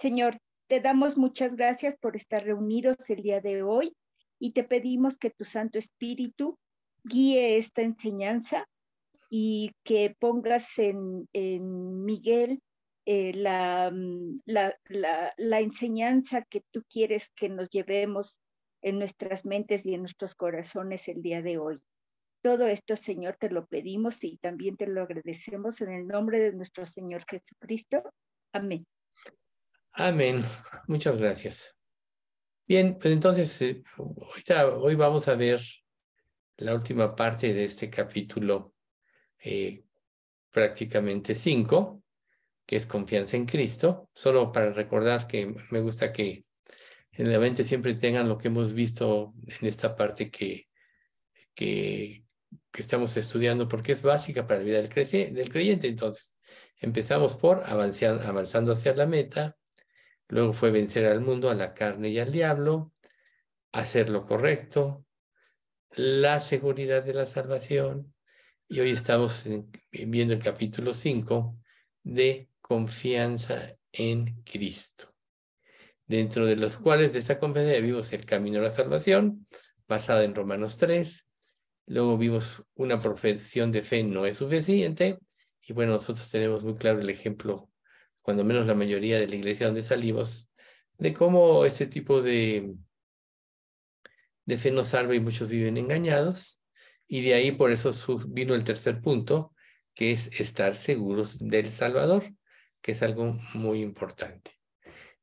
Señor, te damos muchas gracias por estar reunidos el día de hoy y te pedimos que tu Santo Espíritu guíe esta enseñanza y que pongas en, Miguel eh, mm, la, enseñanza que tú quieres que nos llevemos en nuestras mentes y en nuestros corazones el día de hoy. Todo esto, Señor, te lo pedimos y también te lo agradecemos en el nombre de nuestro Señor Jesucristo. Amén. Amén. Muchas gracias. Bien, pues entonces, eh, hoy vamos a ver la última parte de este capítulo, eh, prácticamente cinco, que es confianza en Cristo. Solo para recordar que me gusta que en la mente siempre tengan lo que hemos visto en esta parte que, que, estamos estudiando, porque es básica para la vida del, creyente. Entonces, empezamos por avanzando hacia la meta, luego fue vencer al mundo, a la carne y al diablo, hacer lo correcto, la seguridad de la salvación, y hoy estamos viendo el capítulo 5 de confianza en Cristo dentro de los cuales de esta conferencia vimos el camino a la salvación, basada en Romanos 3. Luego vimos una profesión de fe no es suficiente. Y bueno, nosotros tenemos muy claro el ejemplo, cuando menos la mayoría de la iglesia donde salimos, de cómo este tipo de, de fe nos salva y muchos viven engañados. Y de ahí por eso vino el tercer punto, que es estar seguros del Salvador, que es algo muy importante.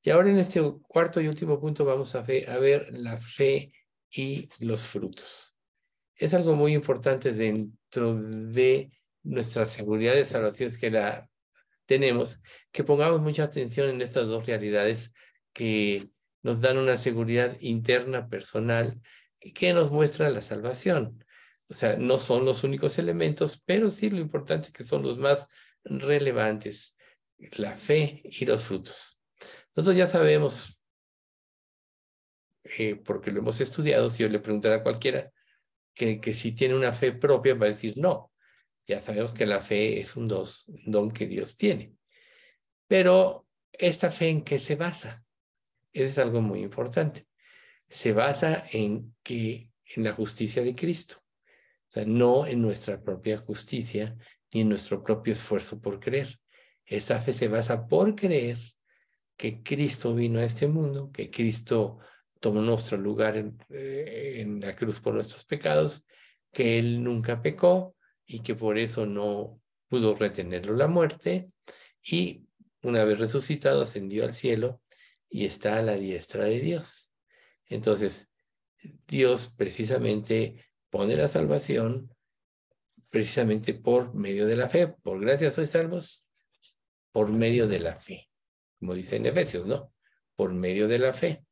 Y ahora en este cuarto y último punto vamos a, ver la fe y los frutos. Es algo muy importante dentro de nuestra seguridad de salvación que la tenemos, que pongamos mucha atención en estas dos realidades que nos dan una seguridad interna personal y que nos muestra la salvación. O sea, no son los únicos elementos, pero sí lo importante es que son los más relevantes, la fe y los frutos. Nosotros ya sabemos, eh, porque lo hemos estudiado, si yo le preguntara a cualquiera que, que si tiene una fe propia, va a decir no. Ya sabemos que la fe es un don que Dios tiene. Pero esta fe en qué se basa? Eso es algo muy importante. Se basa en que en la justicia de Cristo. O sea, no en nuestra propia justicia ni en nuestro propio esfuerzo por creer. Esta fe se basa por creer que Cristo vino a este mundo, que Cristo tomó nuestro lugar eh, en, la cruz por nuestros pecados, que Él nunca pecó y que por eso no pudo retenerlo la muerte y una vez resucitado ascendió al cielo y está a la diestra de Dios. Entonces, Dios precisamente pone la salvación precisamente por medio de la fe. Por gracia sois salvos, por medio de la fe como dice en Efesios, ¿no? Por medio de la fe.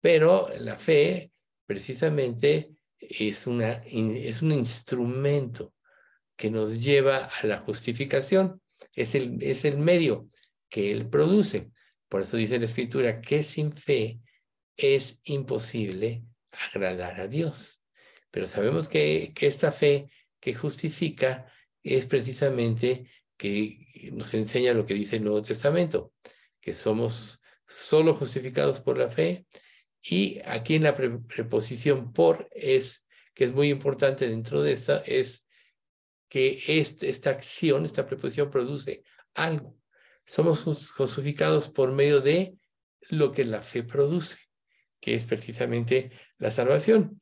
Pero la fe precisamente es, una, es un instrumento que nos lleva a la justificación, es el, es el medio que Él produce. Por eso dice la Escritura que sin fe es imposible agradar a Dios. Pero sabemos que, esta fe que justifica es precisamente que nos enseña lo que dice el Nuevo Testamento, que somos solo justificados por la fe. Y aquí en la preposición por es, que es muy importante dentro de esta, es que este, esta acción, esta preposición produce algo. Somos justificados por medio de lo que la fe produce, que es precisamente la salvación.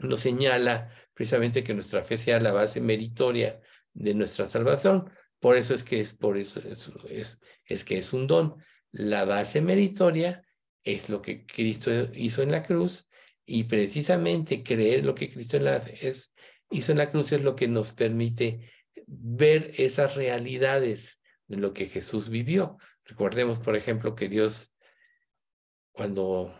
Nos señala precisamente que nuestra fe sea la base meritoria de nuestra salvación. Por eso es que es, por eso es, es que es un don. La base meritoria es lo que Cristo hizo en la cruz y precisamente creer lo que Cristo es, en la cruz es lo que nos permite ver esas realidades de lo que Jesús vivió. Recordemos, por ejemplo, que Dios, cuando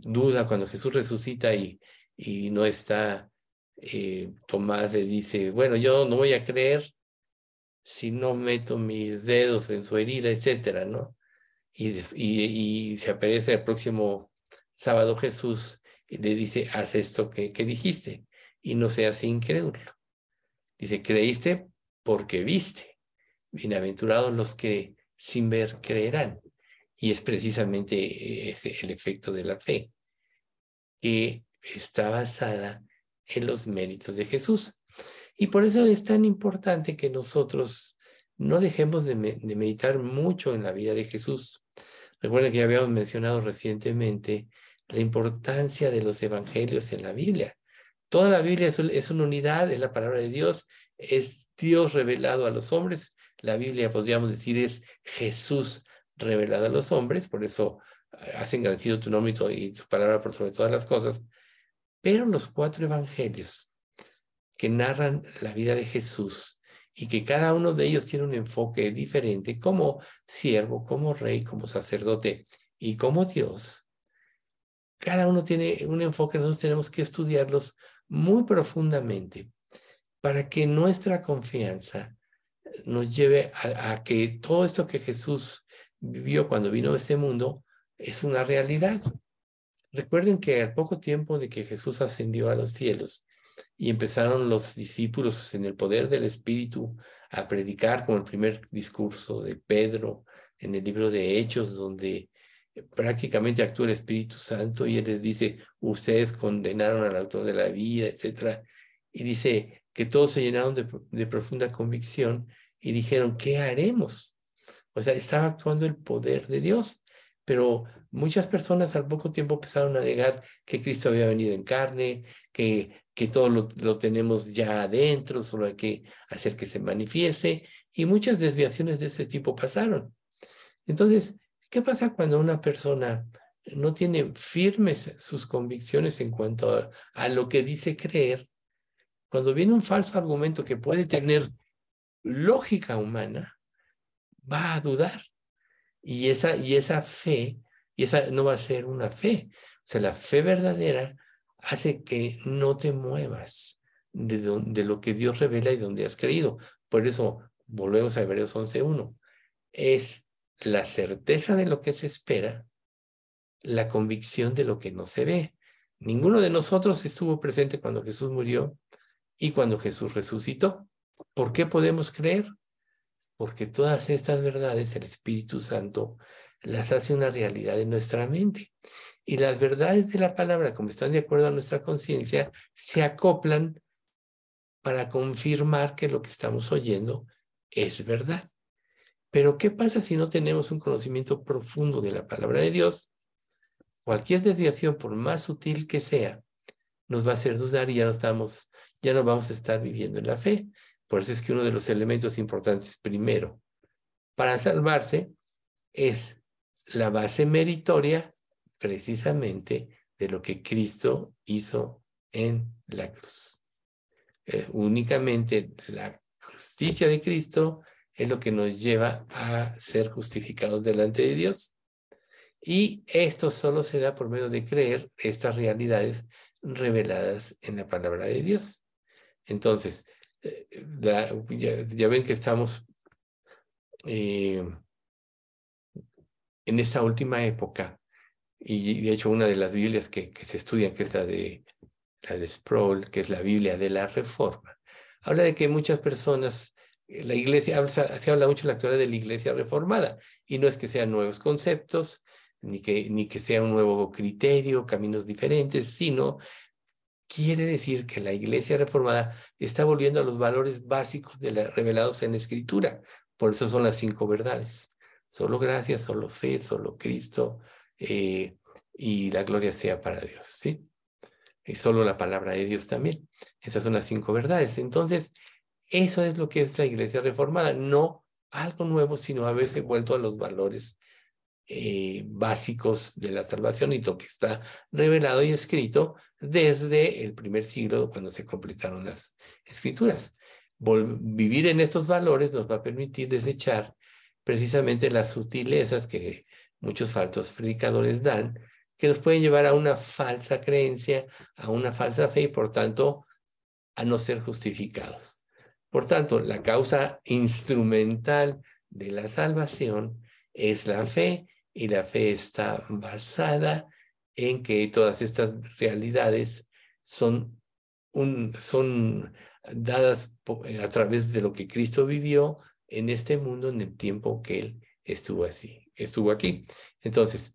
duda, cuando Jesús resucita y, y no está, eh, Tomás le dice, bueno, yo no voy a creer si no meto mis dedos en su herida, etcétera, ¿no? Y, y, se aparece el próximo sábado Jesús y le dice, haz esto que, que dijiste, y no seas incrédulo. Dice, creíste porque viste. Bienaventurados los que sin ver creerán. Y es precisamente ese el efecto de la fe, que está basada en los méritos de Jesús. Y por eso es tan importante que nosotros no dejemos de, meditar mucho en la vida de Jesús. Recuerden que ya habíamos mencionado recientemente la importancia de los evangelios en la Biblia. Toda la Biblia es, una unidad, es la palabra de Dios, es Dios revelado a los hombres. La Biblia, podríamos decir, es Jesús revelado a los hombres, por eso eh, has engrandecido tu nombre y tu palabra por sobre todas las cosas. Pero los cuatro evangelios que narran la vida de Jesús y que cada uno de ellos tiene un enfoque diferente como siervo, como rey, como sacerdote y como Dios. Cada uno tiene un enfoque, nosotros tenemos que estudiarlos muy profundamente para que nuestra confianza nos lleve a, que todo esto que Jesús vivió cuando vino a este mundo es una realidad. Recuerden que al poco tiempo de que Jesús ascendió a los cielos, y empezaron los discípulos en el poder del Espíritu a predicar como el primer discurso de Pedro en el libro de Hechos, donde prácticamente actúa el Espíritu Santo y él les dice, ustedes condenaron al autor de la vida, etcétera, y dice que todos se llenaron de, de profunda convicción y dijeron, ¿qué haremos? O sea, estaba actuando el poder de Dios, pero muchas personas al poco tiempo empezaron a negar que Cristo había venido en carne, que que todo lo, tenemos ya adentro, solo hay que hacer que se manifieste, y muchas desviaciones de ese tipo pasaron. Entonces, ¿qué pasa cuando una persona no tiene firmes sus convicciones en cuanto a, lo que dice creer? Cuando viene un falso argumento que puede tener lógica humana, va a dudar. Y esa, y esa fe, y esa no va a ser una fe. O sea, la fe verdadera hace que no te muevas de, de lo que Dios revela y donde has creído. Por eso, volvemos a Hebreos 11.1. Es la certeza de lo que se espera, la convicción de lo que no se ve. Ninguno de nosotros estuvo presente cuando Jesús murió y cuando Jesús resucitó. ¿Por qué podemos creer? Porque todas estas verdades el Espíritu Santo las hace una realidad en nuestra mente. Y las verdades de la palabra, como están de acuerdo a nuestra conciencia, se acoplan para confirmar que lo que estamos oyendo es verdad. Pero ¿qué pasa si no tenemos un conocimiento profundo de la palabra de Dios? Cualquier desviación, por más sutil que sea, nos va a hacer dudar y ya no estamos, ya no vamos a estar viviendo en la fe. Por eso es que uno de los elementos importantes primero para salvarse es la base meritoria precisamente de lo que Cristo hizo en la cruz. Eh, únicamente la justicia de Cristo es lo que nos lleva a ser justificados delante de Dios. Y esto solo se da por medio de creer estas realidades reveladas en la palabra de Dios. Entonces, eh, ya, ven que estamos eh, en esta última época y de hecho una de las Biblias que, que se estudian, que es la de, la de Sproul, que es la Biblia de la Reforma, habla de que muchas personas, la iglesia, se habla mucho en la actualidad de la iglesia reformada, y no es que sean nuevos conceptos, ni que, ni que sea un nuevo criterio, caminos diferentes, sino quiere decir que la iglesia reformada está volviendo a los valores básicos revelados en la escritura. Por eso son las cinco verdades. Solo gracia, solo fe, solo Cristo, eh, y la gloria sea para Dios, ¿sí? Y solo la palabra de Dios también. Esas son las cinco verdades. Entonces, eso es lo que es la iglesia reformada, no algo nuevo, sino haberse vuelto a los valores eh, básicos de la salvación y lo que está revelado y escrito desde el primer siglo, cuando se completaron las escrituras. vivir en estos valores nos va a permitir desechar precisamente las sutilezas que muchos falsos predicadores dan, que nos pueden llevar a una falsa creencia, a una falsa fe y por tanto a no ser justificados. Por tanto, la causa instrumental de la salvación es la fe y la fe está basada en que todas estas realidades son, son dadas a través de lo que Cristo vivió en este mundo en el tiempo que Él estuvo así estuvo aquí. Entonces,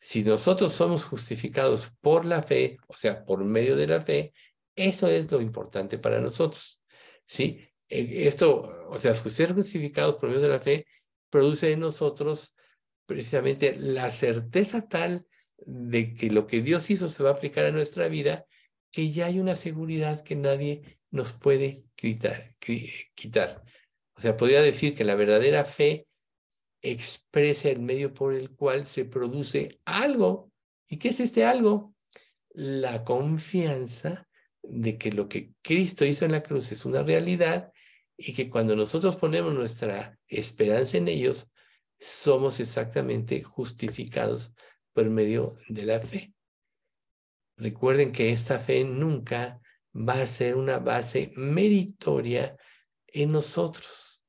si nosotros somos justificados por la fe, o sea, por medio de la fe, eso es lo importante para nosotros. ¿Sí? E, esto, o sea, ser justificados por medio de la fe produce en nosotros precisamente la certeza tal de que lo que Dios hizo se va a aplicar a nuestra vida, que ya hay una seguridad que nadie nos puede quitar. quitar. O sea, podría decir que la verdadera fe expresa el medio por el cual se produce algo. ¿Y qué es este algo? La confianza de que lo que Cristo hizo en la cruz es una realidad y que cuando nosotros ponemos nuestra esperanza en ellos, somos exactamente justificados por medio de la fe. Recuerden que esta fe nunca va a ser una base meritoria en nosotros.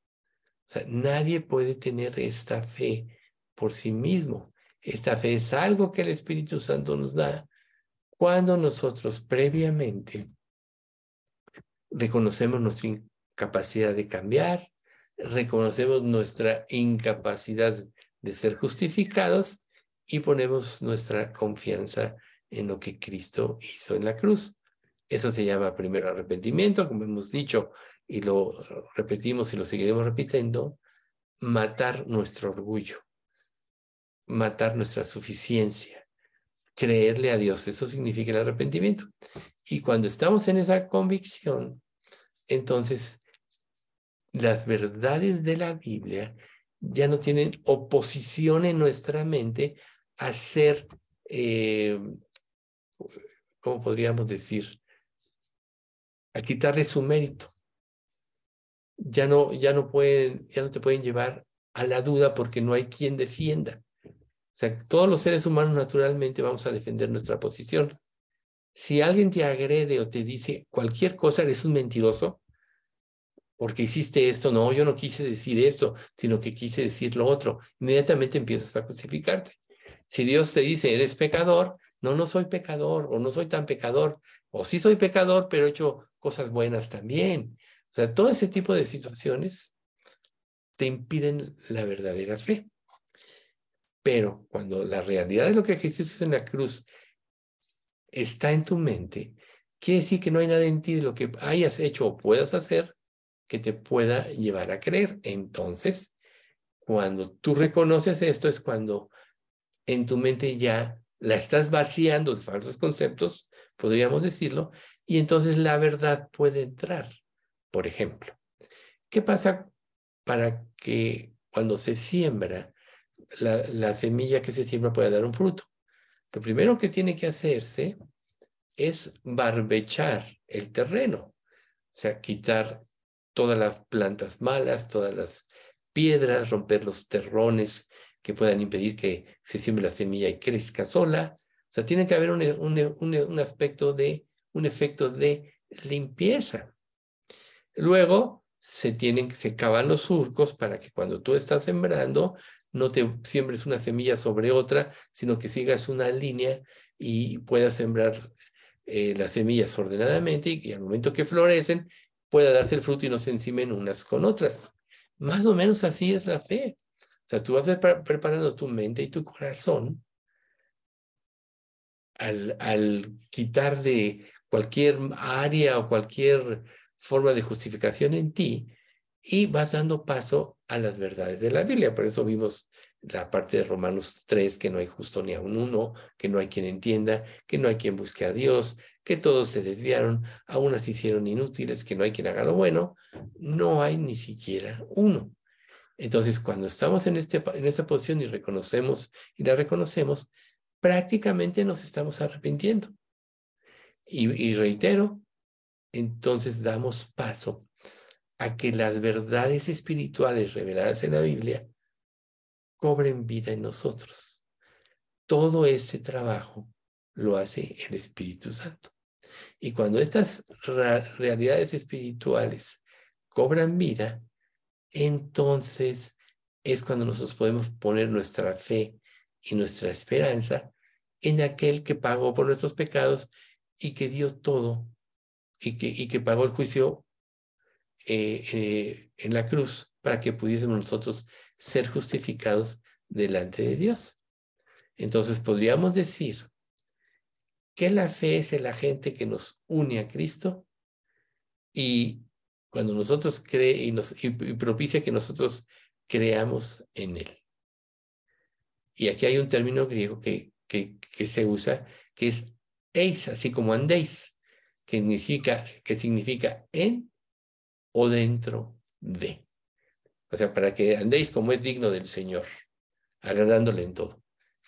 O sea, nadie puede tener esta fe por sí mismo. Esta fe es algo que el Espíritu Santo nos da cuando nosotros previamente reconocemos nuestra incapacidad de cambiar, reconocemos nuestra incapacidad de ser justificados y ponemos nuestra confianza en lo que Cristo hizo en la cruz. Eso se llama primero arrepentimiento, como hemos dicho y lo repetimos y lo seguiremos repitiendo, matar nuestro orgullo, matar nuestra suficiencia, creerle a Dios. Eso significa el arrepentimiento. Y cuando estamos en esa convicción, entonces las verdades de la Biblia ya no tienen oposición en nuestra mente a ser, eh, ¿cómo podríamos decir? A quitarle su mérito. Ya no, ya no pueden, ya no te pueden llevar a la duda porque no hay quien defienda. Sea, todos los seres humanos naturalmente vamos a defender nuestra posición. Si alguien te agrede o te dice cualquier cosa, eres un mentiroso, porque hiciste esto, no, yo no quise decir esto, sino que quise decir lo otro. Inmediatamente empiezas a justificarte. Si Dios te dice, eres pecador, no, no soy pecador o no soy tan pecador, o sí soy pecador, pero he hecho cosas buenas también. O sea, todo ese tipo de situaciones te impiden la verdadera fe. Pero cuando la realidad de lo que Jesús en la cruz está en tu mente, quiere decir que no hay nada en ti de lo que hayas hecho o puedas hacer que te pueda llevar a creer. Entonces, cuando tú reconoces esto es cuando en tu mente ya la estás vaciando de falsos conceptos, podríamos decirlo, y entonces la verdad puede entrar. Por ejemplo, ¿qué pasa para que cuando se siembra, la, la semilla que se siembra pueda dar un fruto? Lo primero que tiene que hacerse es barbechar el terreno, o sea, quitar todas las plantas malas, todas las piedras, romper los terrones que puedan impedir que se siembre la semilla y crezca sola. O sea, tiene que haber un, un, aspecto de, un efecto de limpieza. Luego se tienen, se cavan los surcos para que cuando tú estás sembrando no te siembres una semilla sobre otra, sino que sigas una línea y puedas sembrar eh, las semillas ordenadamente y, al momento que florecen pueda darse el fruto y no se encimen unas con otras. Más o menos así es la fe. O sea, tú vas preparando tu mente y tu corazón al, al quitar de cualquier área o cualquier forma de justificación en ti y vas dando paso a las verdades de la Biblia. Por eso vimos la parte de Romanos 3, que no hay justo ni a un uno, que no hay quien entienda, que no hay quien busque a Dios, que todos se desviaron, aún así hicieron inútiles, que no hay quien haga lo bueno, no hay ni siquiera uno. Entonces, cuando estamos en, este, en esta posición y reconocemos y la reconocemos, prácticamente nos estamos arrepintiendo. Y, y reitero, entonces damos paso a que las verdades espirituales reveladas en la Biblia cobren vida en nosotros. Todo este trabajo lo hace el Espíritu Santo. Y cuando estas realidades espirituales cobran vida, entonces es cuando nosotros podemos poner nuestra fe y nuestra esperanza en aquel que pagó por nuestros pecados y que dio todo y que, y que pagó el juicio eh, eh, en la cruz para que pudiésemos nosotros ser justificados delante de Dios. Entonces podríamos decir que la fe es el agente que nos une a Cristo y cuando nosotros cree y, nos, propicia que nosotros creamos en Él. Y aquí hay un término griego que, que, que se usa, que es eis, así como andéis, que significa, que significa en o dentro de. O sea, para que andéis como es digno del Señor, agradándole en todo.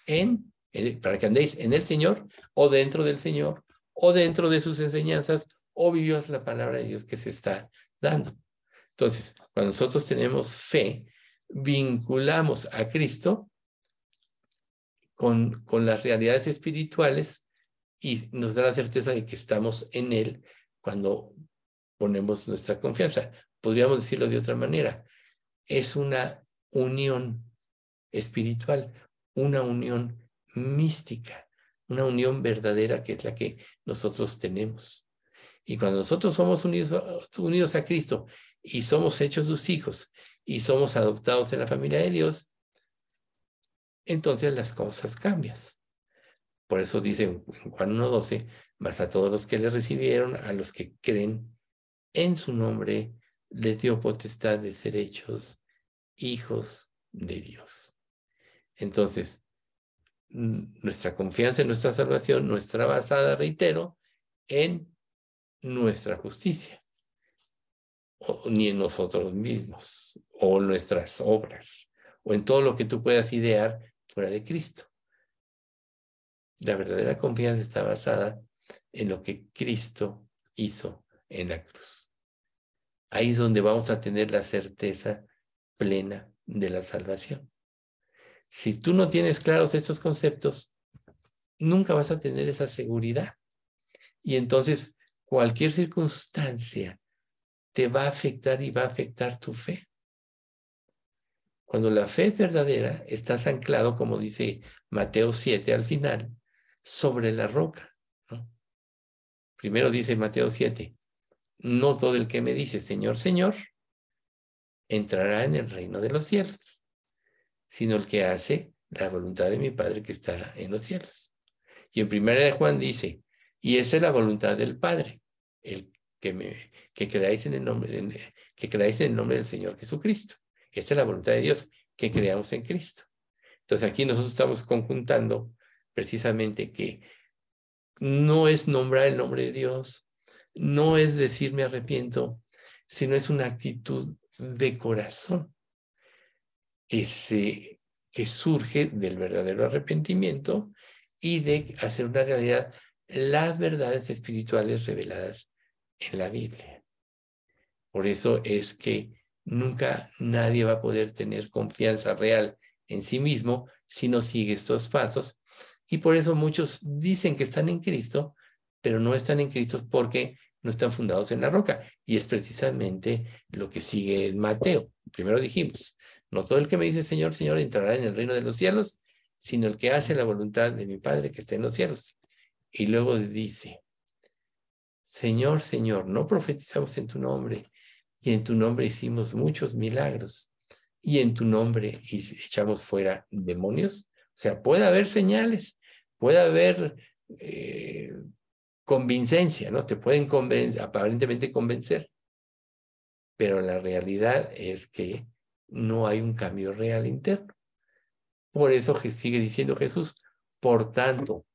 En, para que andéis en el Señor o dentro del Señor o dentro de sus enseñanzas o vivas la palabra de Dios que se está dando. Entonces, cuando nosotros tenemos fe, vinculamos a Cristo con, con las realidades espirituales y nos da la certeza de que estamos en Él cuando ponemos nuestra confianza. Podríamos decirlo de otra manera. Es una unión espiritual, una unión mística, una unión verdadera que es la que nosotros tenemos. Y cuando nosotros somos unidos, a Cristo y somos hechos sus hijos y somos adoptados en la familia de Dios, entonces las cosas cambian. Por eso dice en Juan 1.12, más a todos los que le recibieron, a los que creen en su nombre, les dio potestad de ser hechos hijos de Dios. Entonces, nuestra confianza en nuestra salvación no está basada, reitero, en nuestra justicia, ni en nosotros mismos, o nuestras obras, o en todo lo que tú puedas idear fuera de Cristo. La verdadera confianza está basada en lo que Cristo hizo en la cruz. Ahí es donde vamos a tener la certeza plena de la salvación. Si tú no tienes claros estos conceptos, nunca vas a tener esa seguridad. Y entonces cualquier circunstancia te va a afectar y va a afectar tu fe. Cuando la fe es verdadera, estás anclado, como dice Mateo 7 al final, sobre la roca. Primero dice Mateo 7, no todo el que me dice Señor, Señor, entrará en el reino de los cielos, sino el que hace la voluntad de mi Padre que está en los cielos. Y en primera de Juan dice, y esa es la voluntad del Padre, el que, me, que, creáis en el nombre, que creáis en el nombre del Señor Jesucristo. Esta es la voluntad de Dios, que creamos en Cristo. Entonces aquí nosotros estamos conjuntando precisamente que no es nombrar el nombre de Dios, no es decir me arrepiento, sino es una actitud de corazón que, se, que surge del verdadero arrepentimiento y de hacer una realidad las verdades espirituales reveladas en la Biblia. Por eso es que nunca nadie va a poder tener confianza real en sí mismo si no sigue estos pasos. Y por eso muchos dicen que están en Cristo, pero no están en Cristo porque no están fundados en la roca. Y es precisamente lo que sigue en Mateo. Primero dijimos, no todo el que me dice Señor, Señor entrará en el reino de los cielos, sino el que hace la voluntad de mi Padre que está en los cielos. Y luego dice, Señor, Señor, no profetizamos en tu nombre, y en tu nombre hicimos muchos milagros, y en tu nombre echamos fuera demonios. O sea, puede haber señales, puede haber eh, convincencia, ¿no? Te pueden aparentemente convencer, pero la realidad es que no hay un cambio real interno. Por eso sigue diciendo Jesús, por tanto,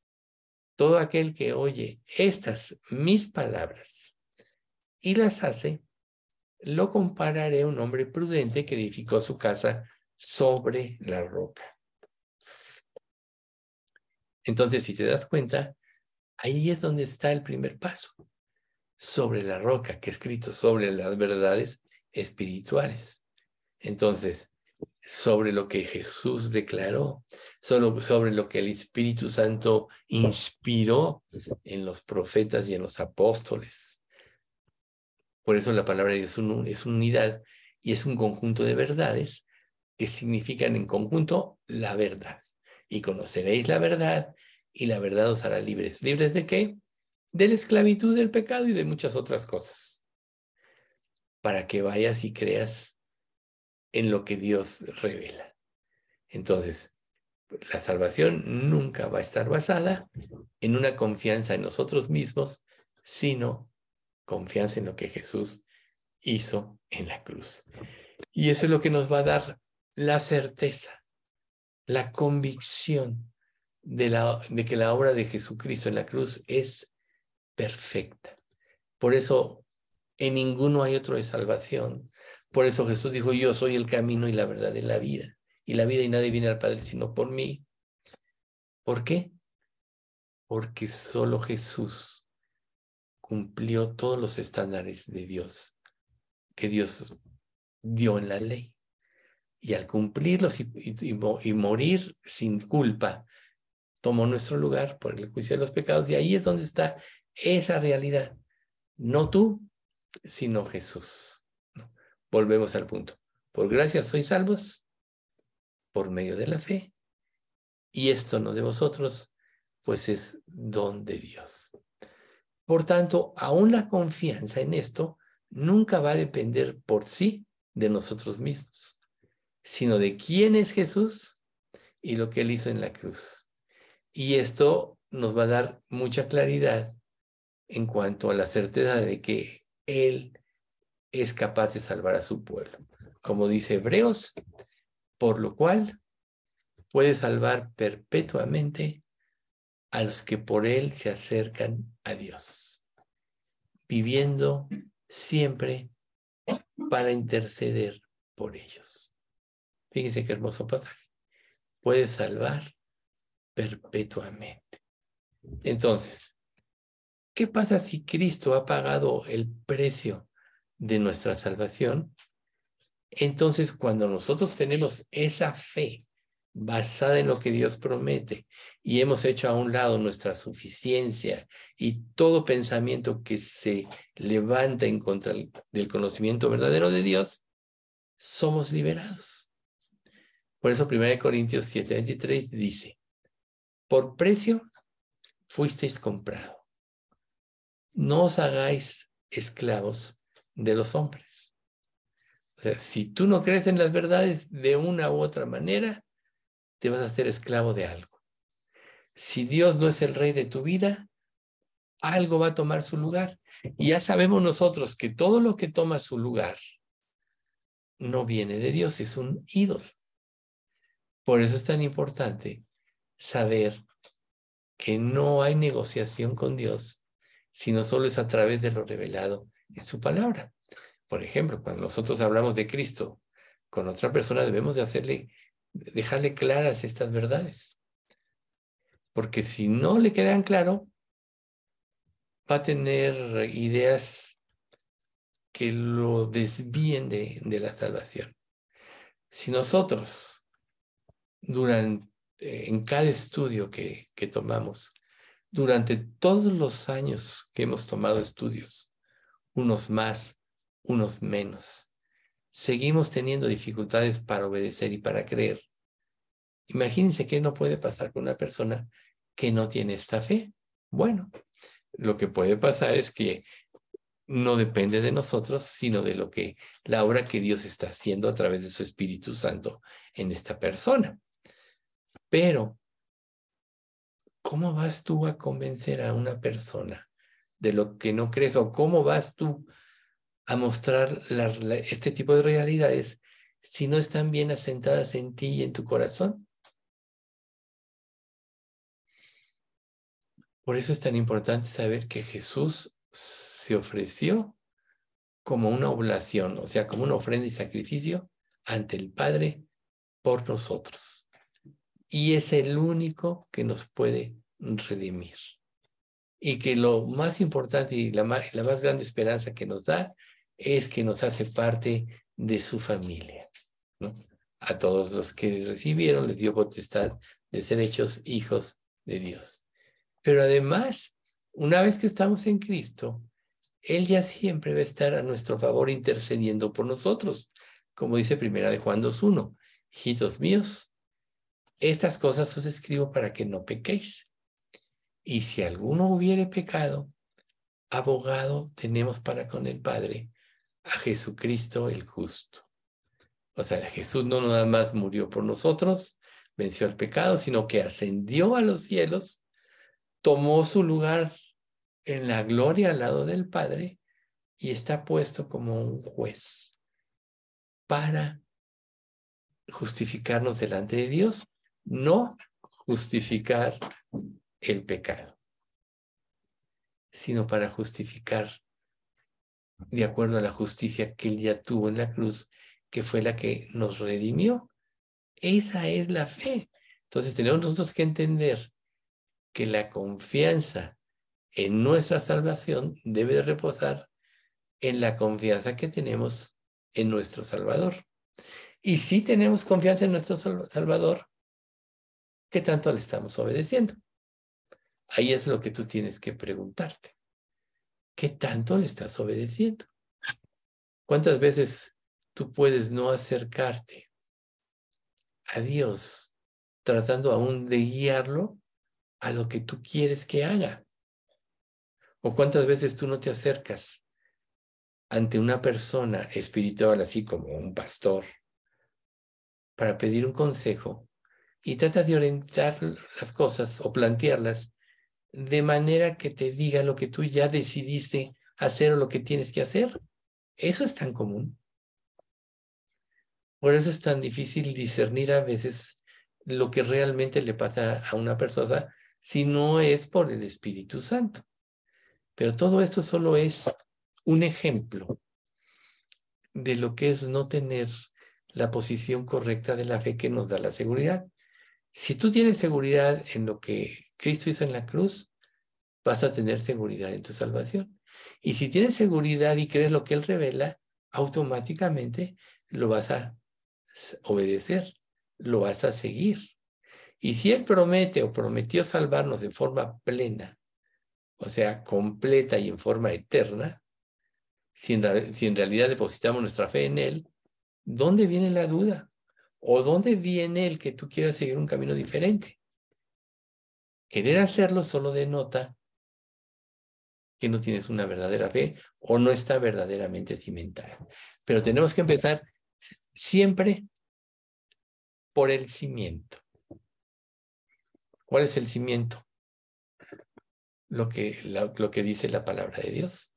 todo aquel que oye estas mis palabras y las hace, lo compararé a un hombre prudente que edificó su casa sobre la roca. Entonces, si te das cuenta, ahí es donde está el primer paso, sobre la roca, que es escrito sobre las verdades espirituales. Entonces, sobre lo que Jesús declaró, sobre lo que el Espíritu Santo inspiró en los profetas y en los apóstoles. Por eso la palabra es, un, es unidad y es un conjunto de verdades que significan en conjunto la verdad. Y conoceréis la verdad y la verdad os hará libres. ¿Libres de qué? De la esclavitud del pecado y de muchas otras cosas. Para que vayas y creas en lo que Dios revela. Entonces, la salvación nunca va a estar basada en una confianza en nosotros mismos, sino confianza en lo que Jesús hizo en la cruz. Y eso es lo que nos va a dar la certeza, la convicción de, la, de que la obra de Jesucristo en la cruz es perfecta. Por eso en ninguno hay otro de salvación. Por eso Jesús dijo, yo soy el camino y la verdad de la vida. Y la vida y nadie viene al Padre sino por mí. ¿Por qué? Porque solo Jesús cumplió todos los estándares de Dios que Dios dio en la ley. Y al cumplirlos y, morir sin culpa, tomó nuestro lugar por el juicio de los pecados. Y ahí es donde está esa realidad. No tú, sino Jesús. Volvemos al punto. Por gracia sois salvos por medio de la fe. Y esto no de vosotros, pues es don de Dios. Por tanto, aún la confianza en esto nunca va a depender por sí de nosotros mismos, sino de quién es Jesús y lo que él hizo en la cruz. Y esto nos va a dar mucha claridad en cuanto a la certeza de que él es capaz de salvar a su pueblo. Como dice Hebreos, por lo cual puede salvar perpetuamente a los que por él se acercan a Dios, viviendo siempre para interceder por ellos. Fíjense qué hermoso pasaje. Puede salvar perpetuamente. Entonces, ¿qué pasa si Cristo ha pagado el precio de nuestra salvación? Entonces, cuando nosotros tenemos esa fe basada en lo que Dios promete y hemos hecho a un lado nuestra suficiencia y todo pensamiento que se levanta en contra del conocimiento verdadero de Dios, somos liberados. Por eso 1 Corintios 7:23 dice, por precio fuisteis comprado. No os hagáis esclavos de los hombres. O sea, si tú no crees en las verdades de una u otra manera, te vas a hacer esclavo de algo. Si Dios no es el rey de tu vida, algo va a tomar su lugar. Y ya sabemos nosotros que todo lo que toma su lugar no viene de Dios, es un ídolo. Por eso es tan importante saber que no hay negociación con Dios, sino solo es a través de lo revelado en su palabra. Por ejemplo, cuando nosotros hablamos de Cristo con otra persona, debemos de hacerle dejarle claras estas verdades. Porque si no le quedan claro, va a tener ideas que lo desvíen de, de la salvación. Si nosotros, durante, en cada estudio que, que tomamos, durante todos los años que hemos tomado estudios, unos más, unos menos, seguimos teniendo dificultades para obedecer y para creer. Imagínense qué no puede pasar con una persona que no tiene esta fe. Bueno, lo que puede pasar es que no depende de nosotros, sino de lo que la obra que Dios está haciendo a través de su Espíritu Santo en esta persona. Pero, ¿cómo vas tú a convencer a una persona de lo que no crees o cómo vas tú a mostrar este tipo de realidades si no están bien asentadas en ti y en tu corazón? Por eso es tan importante saber que Jesús se ofreció como una oblación, o sea, como una ofrenda y sacrificio ante el Padre por nosotros. Y es el único que nos puede redimir. Y que lo más importante y la más, la más grande esperanza que nos da es que nos hace parte de su familia. A todos los que recibieron les dio potestad de ser hechos hijos de Dios. Pero además, una vez que estamos en Cristo, Él ya siempre va a estar a nuestro favor intercediendo por nosotros, como dice primera de Juan 2.1. Hijitos míos, estas cosas os escribo para que no pequéis. Y si alguno hubiere pecado, abogado tenemos para con el Padre, a Jesucristo el justo. O sea, Jesús no nada más murió por nosotros, venció el pecado, sino que ascendió a los cielos, tomó su lugar en la gloria al lado del Padre y está puesto como un juez para justificarnos delante de Dios, no justificar el pecado, sino para justificar de acuerdo a la justicia que él ya tuvo en la cruz, que fue la que nos redimió. Esa es la fe. Entonces tenemos nosotros que entender que la confianza en nuestra salvación debe de reposar en la confianza que tenemos en nuestro Salvador. Y si tenemos confianza en nuestro Salvador, ¿qué tanto le estamos obedeciendo? Ahí es lo que tú tienes que preguntarte. ¿Qué tanto le estás obedeciendo? ¿Cuántas veces tú puedes no acercarte a Dios tratando aún de guiarlo a lo que tú quieres que haga? ¿O cuántas veces tú no te acercas ante una persona espiritual, así como un pastor, para pedir un consejo y tratas de orientar las cosas o plantearlas de manera que te diga lo que tú ya decidiste hacer o lo que tienes que hacer. Eso es tan común. Por eso es tan difícil discernir a veces lo que realmente le pasa a una persona si no es por el Espíritu Santo. Pero todo esto solo es un ejemplo de lo que es no tener la posición correcta de la fe que nos da la seguridad. Si tú tienes seguridad en lo que Cristo hizo en la cruz, vas a tener seguridad en tu salvación. Y si tienes seguridad y crees lo que Él revela, automáticamente lo vas a obedecer, lo vas a seguir. Y si Él promete o prometió salvarnos de forma plena, o sea, completa y en forma eterna, si en, si en realidad depositamos nuestra fe en Él, ¿dónde viene la duda? ¿O dónde viene el que tú quieras seguir un camino diferente? Querer hacerlo solo denota que no tienes una verdadera fe o no está verdaderamente cimentada. Pero tenemos que empezar siempre por el cimiento. ¿Cuál es el cimiento? Lo que, lo que dice la palabra de Dios.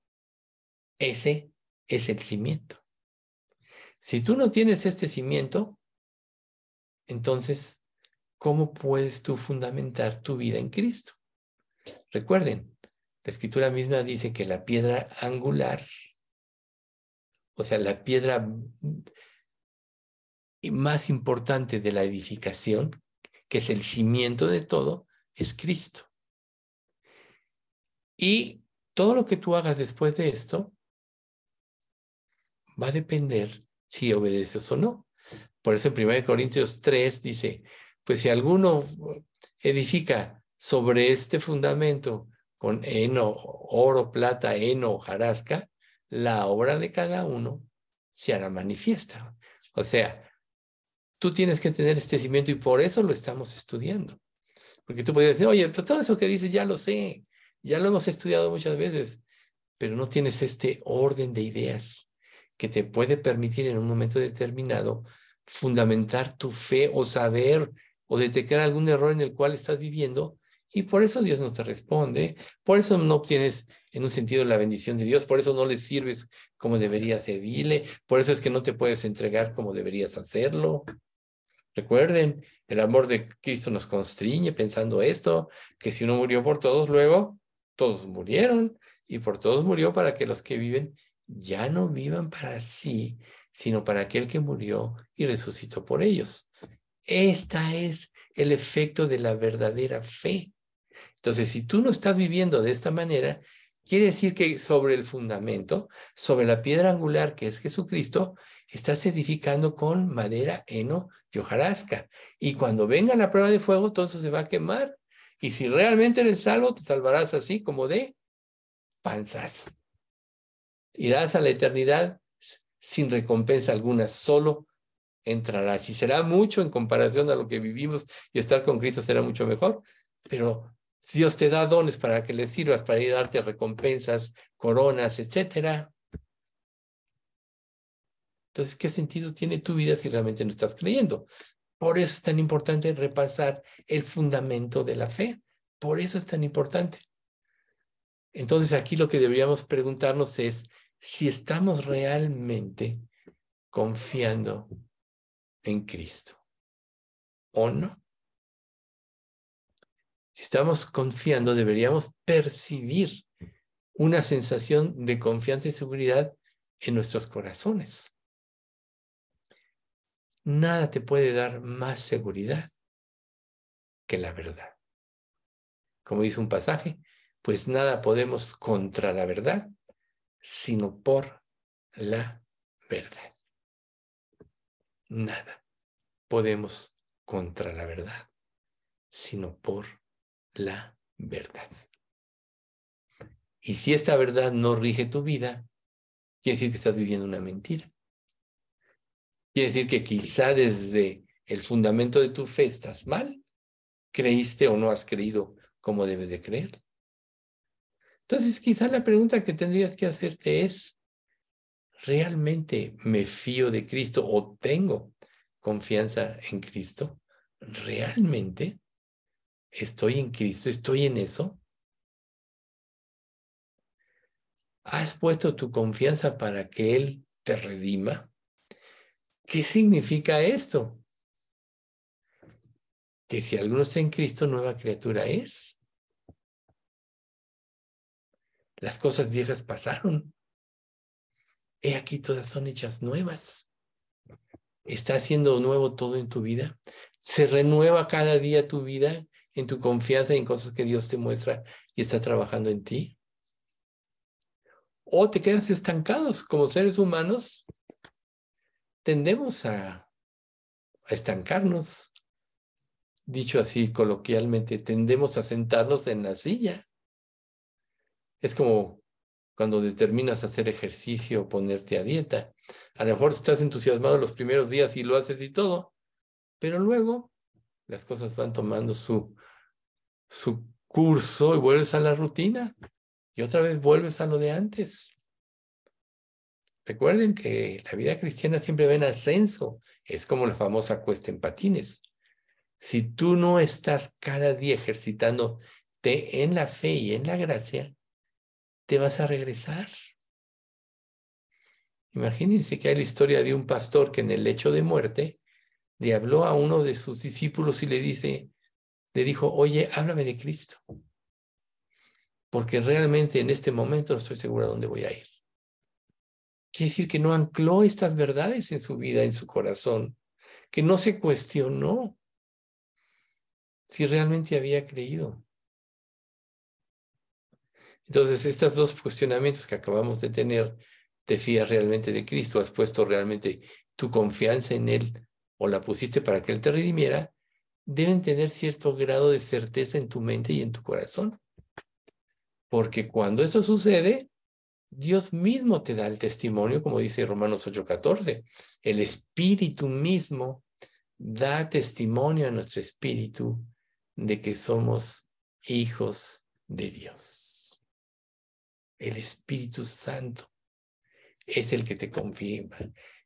Ese es el cimiento. Si tú no tienes este cimiento, entonces, ¿cómo puedes tú fundamentar tu vida en Cristo? Recuerden, la escritura misma dice que la piedra angular, o sea, la piedra más importante de la edificación, que es el cimiento de todo, es Cristo. Y todo lo que tú hagas después de esto va a depender si obedeces o no. Por eso en 1 Corintios 3 dice, pues si alguno edifica sobre este fundamento con heno, oro, plata, heno, jarasca, la obra de cada uno se hará manifiesta. O sea, tú tienes que tener este cimiento y por eso lo estamos estudiando. Porque tú podrías decir, oye, pues todo eso que dices ya lo sé, ya lo hemos estudiado muchas veces, pero no tienes este orden de ideas que te puede permitir en un momento determinado fundamentar tu fe o saber o detectar algún error en el cual estás viviendo y por eso Dios no te responde, por eso no obtienes en un sentido la bendición de Dios, por eso no le sirves como deberías servirle, por eso es que no te puedes entregar como deberías hacerlo. Recuerden, el amor de Cristo nos constriñe pensando esto, que si uno murió por todos, luego todos murieron y por todos murió para que los que viven ya no vivan para sí, sino para aquel que murió y resucitó por ellos. Esta es el efecto de la verdadera fe. Entonces, si tú no estás viviendo de esta manera, quiere decir que sobre el fundamento, sobre la piedra angular que es Jesucristo, estás edificando con madera, heno y hojarasca. Y cuando venga la prueba de fuego, eso se va a quemar. Y si realmente eres salvo, te salvarás así como de panzazo irás a la eternidad sin recompensa alguna, solo entrarás. Y será mucho en comparación a lo que vivimos y estar con Cristo será mucho mejor, pero Dios te da dones para que le sirvas, para ir a darte recompensas, coronas, etcétera. Entonces, ¿qué sentido tiene tu vida si realmente no estás creyendo? Por eso es tan importante repasar el fundamento de la fe. Por eso es tan importante. Entonces aquí lo que deberíamos preguntarnos es si estamos realmente confiando en Cristo o no. Si estamos confiando, deberíamos percibir una sensación de confianza y seguridad en nuestros corazones. Nada te puede dar más seguridad que la verdad. Como dice un pasaje, pues nada podemos contra la verdad, sino por la verdad. Nada podemos contra la verdad, sino por la verdad. Y si esta verdad no rige tu vida, quiere decir que estás viviendo una mentira. Quiere decir que quizá desde el fundamento de tu fe estás mal, creíste o no has creído como debes de creer. Entonces, quizá la pregunta que tendrías que hacerte es, ¿realmente me fío de Cristo o tengo confianza en Cristo? ¿Realmente estoy en Cristo? ¿Estoy en eso? ¿Has puesto tu confianza para que Él te redima? ¿Qué significa esto? Que si alguno está en Cristo, nueva criatura es. Las cosas viejas pasaron. He aquí todas son hechas nuevas. Está haciendo nuevo todo en tu vida. Se renueva cada día tu vida en tu confianza en cosas que Dios te muestra y está trabajando en ti. O te quedas estancados como seres humanos. Tendemos a, a estancarnos. Dicho así coloquialmente, tendemos a sentarnos en la silla es como cuando determinas hacer ejercicio, ponerte a dieta. A lo mejor estás entusiasmado los primeros días y lo haces y todo, pero luego las cosas van tomando su, su curso y vuelves a la rutina y otra vez vuelves a lo de antes. Recuerden que la vida cristiana siempre va en ascenso, es como la famosa cuesta en patines. Si tú no estás cada día ejercitándote en la fe y en la gracia, te vas a regresar. Imagínense que hay la historia de un pastor que en el lecho de muerte le habló a uno de sus discípulos y le dice, le dijo, oye, háblame de Cristo. Porque realmente en este momento no estoy seguro a dónde voy a ir. Quiere decir que no ancló estas verdades en su vida, en su corazón, que no se cuestionó si realmente había creído. Entonces, estos dos cuestionamientos que acabamos de tener, ¿te fías realmente de Cristo? ¿Has puesto realmente tu confianza en Él o la pusiste para que Él te redimiera? Deben tener cierto grado de certeza en tu mente y en tu corazón. Porque cuando esto sucede, Dios mismo te da el testimonio, como dice Romanos 8:14. El Espíritu mismo da testimonio a nuestro espíritu de que somos hijos de Dios. El Espíritu Santo es el que te confirma.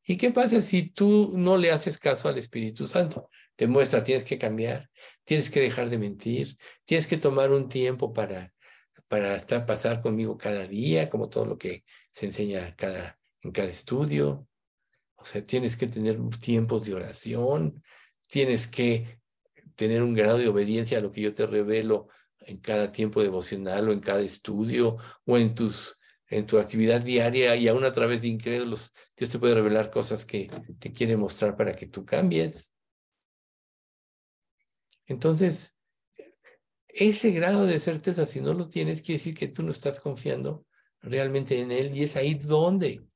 ¿Y qué pasa si tú no le haces caso al Espíritu Santo? Te muestra, tienes que cambiar, tienes que dejar de mentir, tienes que tomar un tiempo para, para estar, pasar conmigo cada día, como todo lo que se enseña en cada estudio. O sea, tienes que tener tiempos de oración, tienes que tener un grado de obediencia a lo que yo te revelo en cada tiempo devocional o en cada estudio o en tus en tu actividad diaria y aún a través de incrédulos, Dios te puede revelar cosas que te quiere mostrar para que tú cambies. Entonces, ese grado de certeza, si no lo tienes, quiere decir que tú no estás confiando realmente en Él y es ahí donde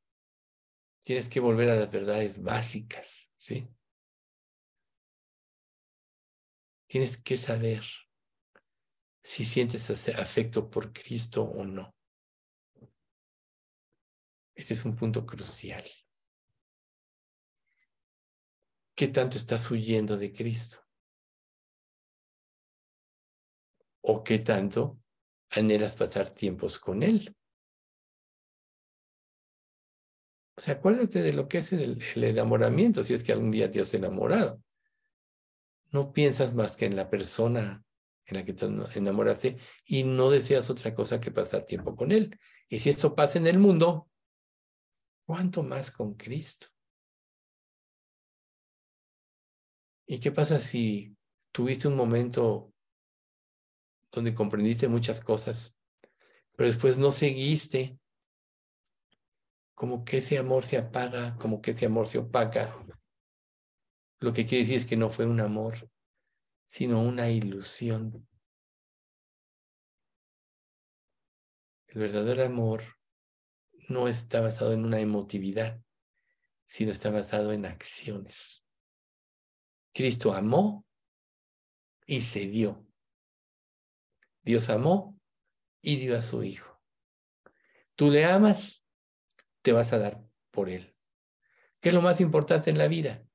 tienes que volver a las verdades básicas, ¿sí? Tienes que saber si sientes afecto por Cristo o no. Este es un punto crucial. ¿Qué tanto estás huyendo de Cristo? ¿O qué tanto anhelas pasar tiempos con Él? O sea, acuérdate de lo que es el enamoramiento, si es que algún día te has enamorado. no piensas más que en la persona en la que te enamoraste y no deseas otra cosa que pasar tiempo con él. Y si esto pasa en el mundo, ¿cuánto más con Cristo? ¿Y qué pasa si tuviste un momento donde comprendiste muchas cosas, pero después no seguiste? Como que ese amor se apaga, como que ese amor se opaca. Lo que quiere decir es que no fue un amor, sino una ilusión. El verdadero amor no está basado en una emotividad, sino está basado en acciones. Cristo amó y se dio. Dios amó y dio a su Hijo. Tú le amas, te vas a dar por Él. ¿Qué es lo más importante en la vida?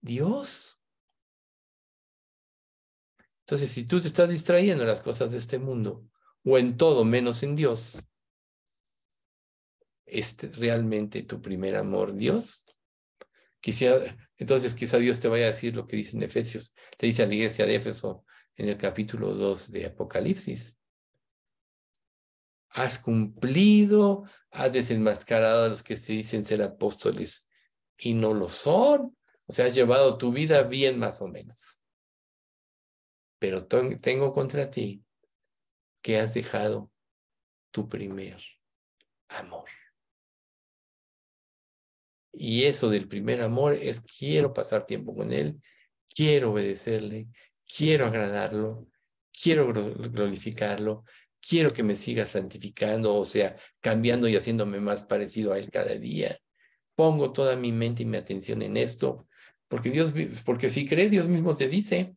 Dios. Entonces, si tú te estás distrayendo en las cosas de este mundo o en todo menos en Dios, ¿es realmente tu primer amor Dios? Quisiera, entonces quizá Dios te vaya a decir lo que dice en Efesios, le dice a la iglesia de Éfeso en el capítulo 2 de Apocalipsis. Has cumplido, has desenmascarado a los que se dicen ser apóstoles y no lo son. O sea, has llevado tu vida bien más o menos pero tengo contra ti que has dejado tu primer amor. Y eso del primer amor es quiero pasar tiempo con Él, quiero obedecerle, quiero agradarlo, quiero glorificarlo, quiero que me siga santificando, o sea, cambiando y haciéndome más parecido a Él cada día. Pongo toda mi mente y mi atención en esto, porque Dios, porque si crees, Dios mismo te dice,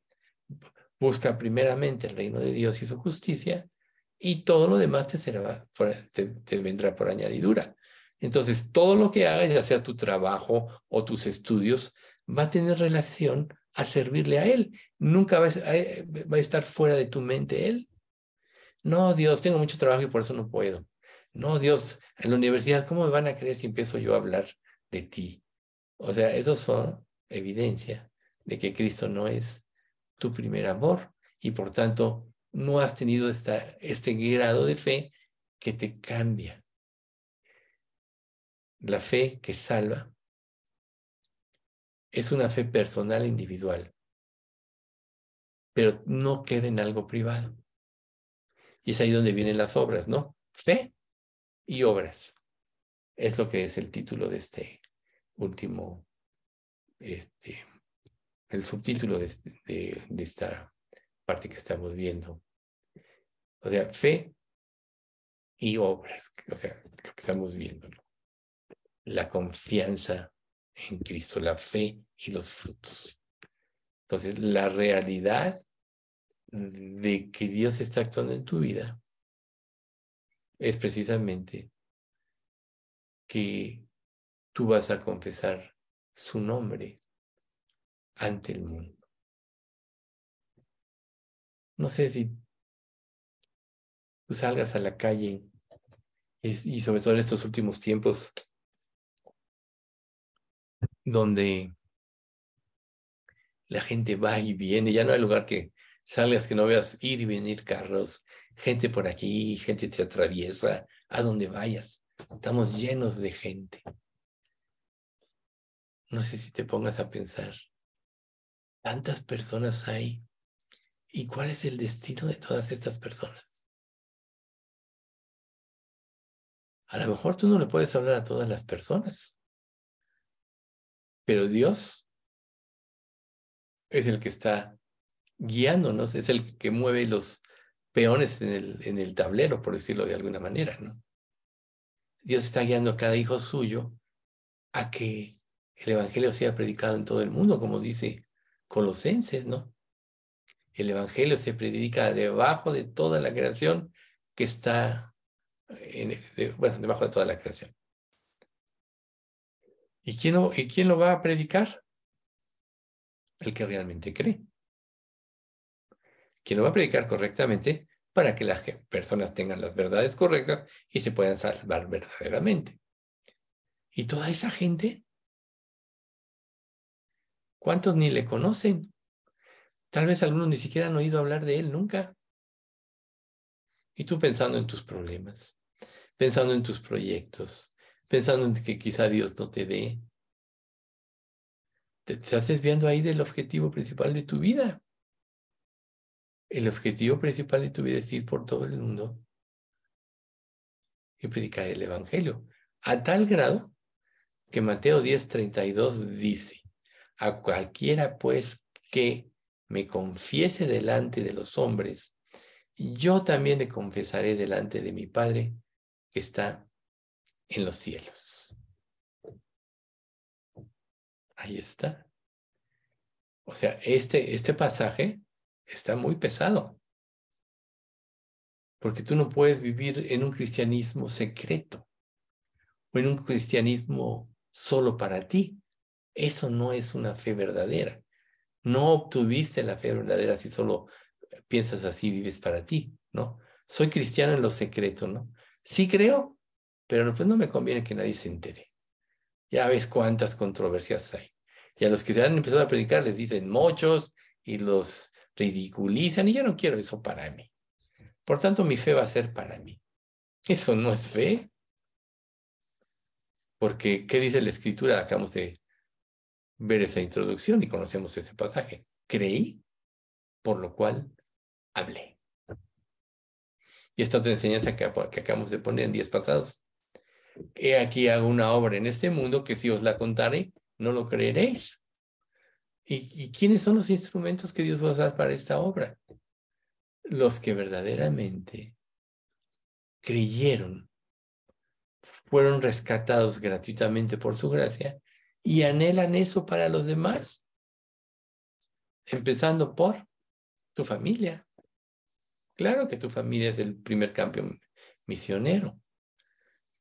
Busca primeramente el reino de Dios y su justicia y todo lo demás te, será, te, vendrá por añadidura. Entonces, todo lo que hagas, ya sea tu trabajo o tus estudios, va a tener relación a servirle a Él. Nunca va a, eh, va a estar fuera de tu mente Él. No, Dios, tengo mucho trabajo y por eso no puedo. No, Dios, en la universidad, ¿cómo me van a creer si empiezo yo a hablar de ti? O sea, eso son evidencia de que Cristo no es tu primer amor y por tanto no has tenido esta, este grado de fe que te cambia. La fe que salva es una fe personal e individual, pero no queda en algo privado. Y es ahí donde vienen las obras, ¿no? Fe y obras. Es lo que es el título de este último este, el subtítulo de, esta parte que estamos viendo. O sea, fe y obras, o sea, lo que estamos viendo. La confianza en Cristo, la fe y los frutos. Entonces, la realidad de que Dios está actuando en tu vida es precisamente que tú vas a confesar su nombre ante el mundo. No sé si tú salgas a la calle y sobre todo en estos últimos tiempos donde la gente va y viene, ya no hay lugar que salgas que no veas ir y venir carros, gente por aquí, gente te atraviesa, a donde vayas. Estamos llenos de gente. No sé si te pongas a pensar Tantas personas hay. ¿Y cuál es el destino de todas estas personas? A lo mejor tú no le puedes hablar a todas las personas, pero Dios es el que está guiándonos, es el que mueve los peones en el, en el tablero, por decirlo de alguna manera, ¿no? Dios está guiando a cada hijo suyo a que el Evangelio sea predicado en todo el mundo, como dice Colosenses, ¿no? El Evangelio se predica debajo de toda la creación que está, en, bueno, debajo de toda la creación. ¿Y quién, lo, ¿Y quién lo va a predicar? El que realmente cree. ¿Quién lo va a predicar correctamente para que las personas tengan las verdades correctas y se puedan salvar verdaderamente. Y toda esa gente ¿Cuántos ni le conocen? Tal vez algunos ni siquiera han oído hablar de él nunca. Y tú pensando en tus problemas, pensando en tus proyectos, pensando en que quizá Dios no te dé. Te estás desviando ahí del objetivo principal de tu vida. El objetivo principal de tu vida es ir por todo el mundo y predicar el Evangelio. A tal grado que Mateo 10:32 dice, a cualquiera pues que me confiese delante de los hombres, yo también le confesaré delante de mi Padre que está en los cielos. Ahí está. O sea, este, este pasaje está muy pesado. Porque tú no puedes vivir en un cristianismo secreto o en un cristianismo solo para ti. Eso no es una fe verdadera. No obtuviste la fe verdadera si solo piensas así, vives para ti, ¿no? Soy cristiano en lo secreto, ¿no? Sí creo, pero pues no me conviene que nadie se entere. Ya ves cuántas controversias hay. Y a los que se han empezado a predicar les dicen muchos y los ridiculizan y yo no quiero eso para mí. Por tanto, mi fe va a ser para mí. Eso no es fe. Porque, ¿qué dice la escritura? Acabamos de ver esa introducción y conocemos ese pasaje. Creí, por lo cual hablé. Y esta otra enseñanza que, acabamos de poner en días pasados. He aquí hago una obra en este mundo que si os la contaré, no lo creeréis. ¿Y, ¿Y, quiénes son los instrumentos que Dios va a usar para esta obra? Los que verdaderamente creyeron, fueron rescatados gratuitamente por su gracia y anhelan eso para los demás, empezando por tu familia. Claro que tu familia es el primer campeón misionero,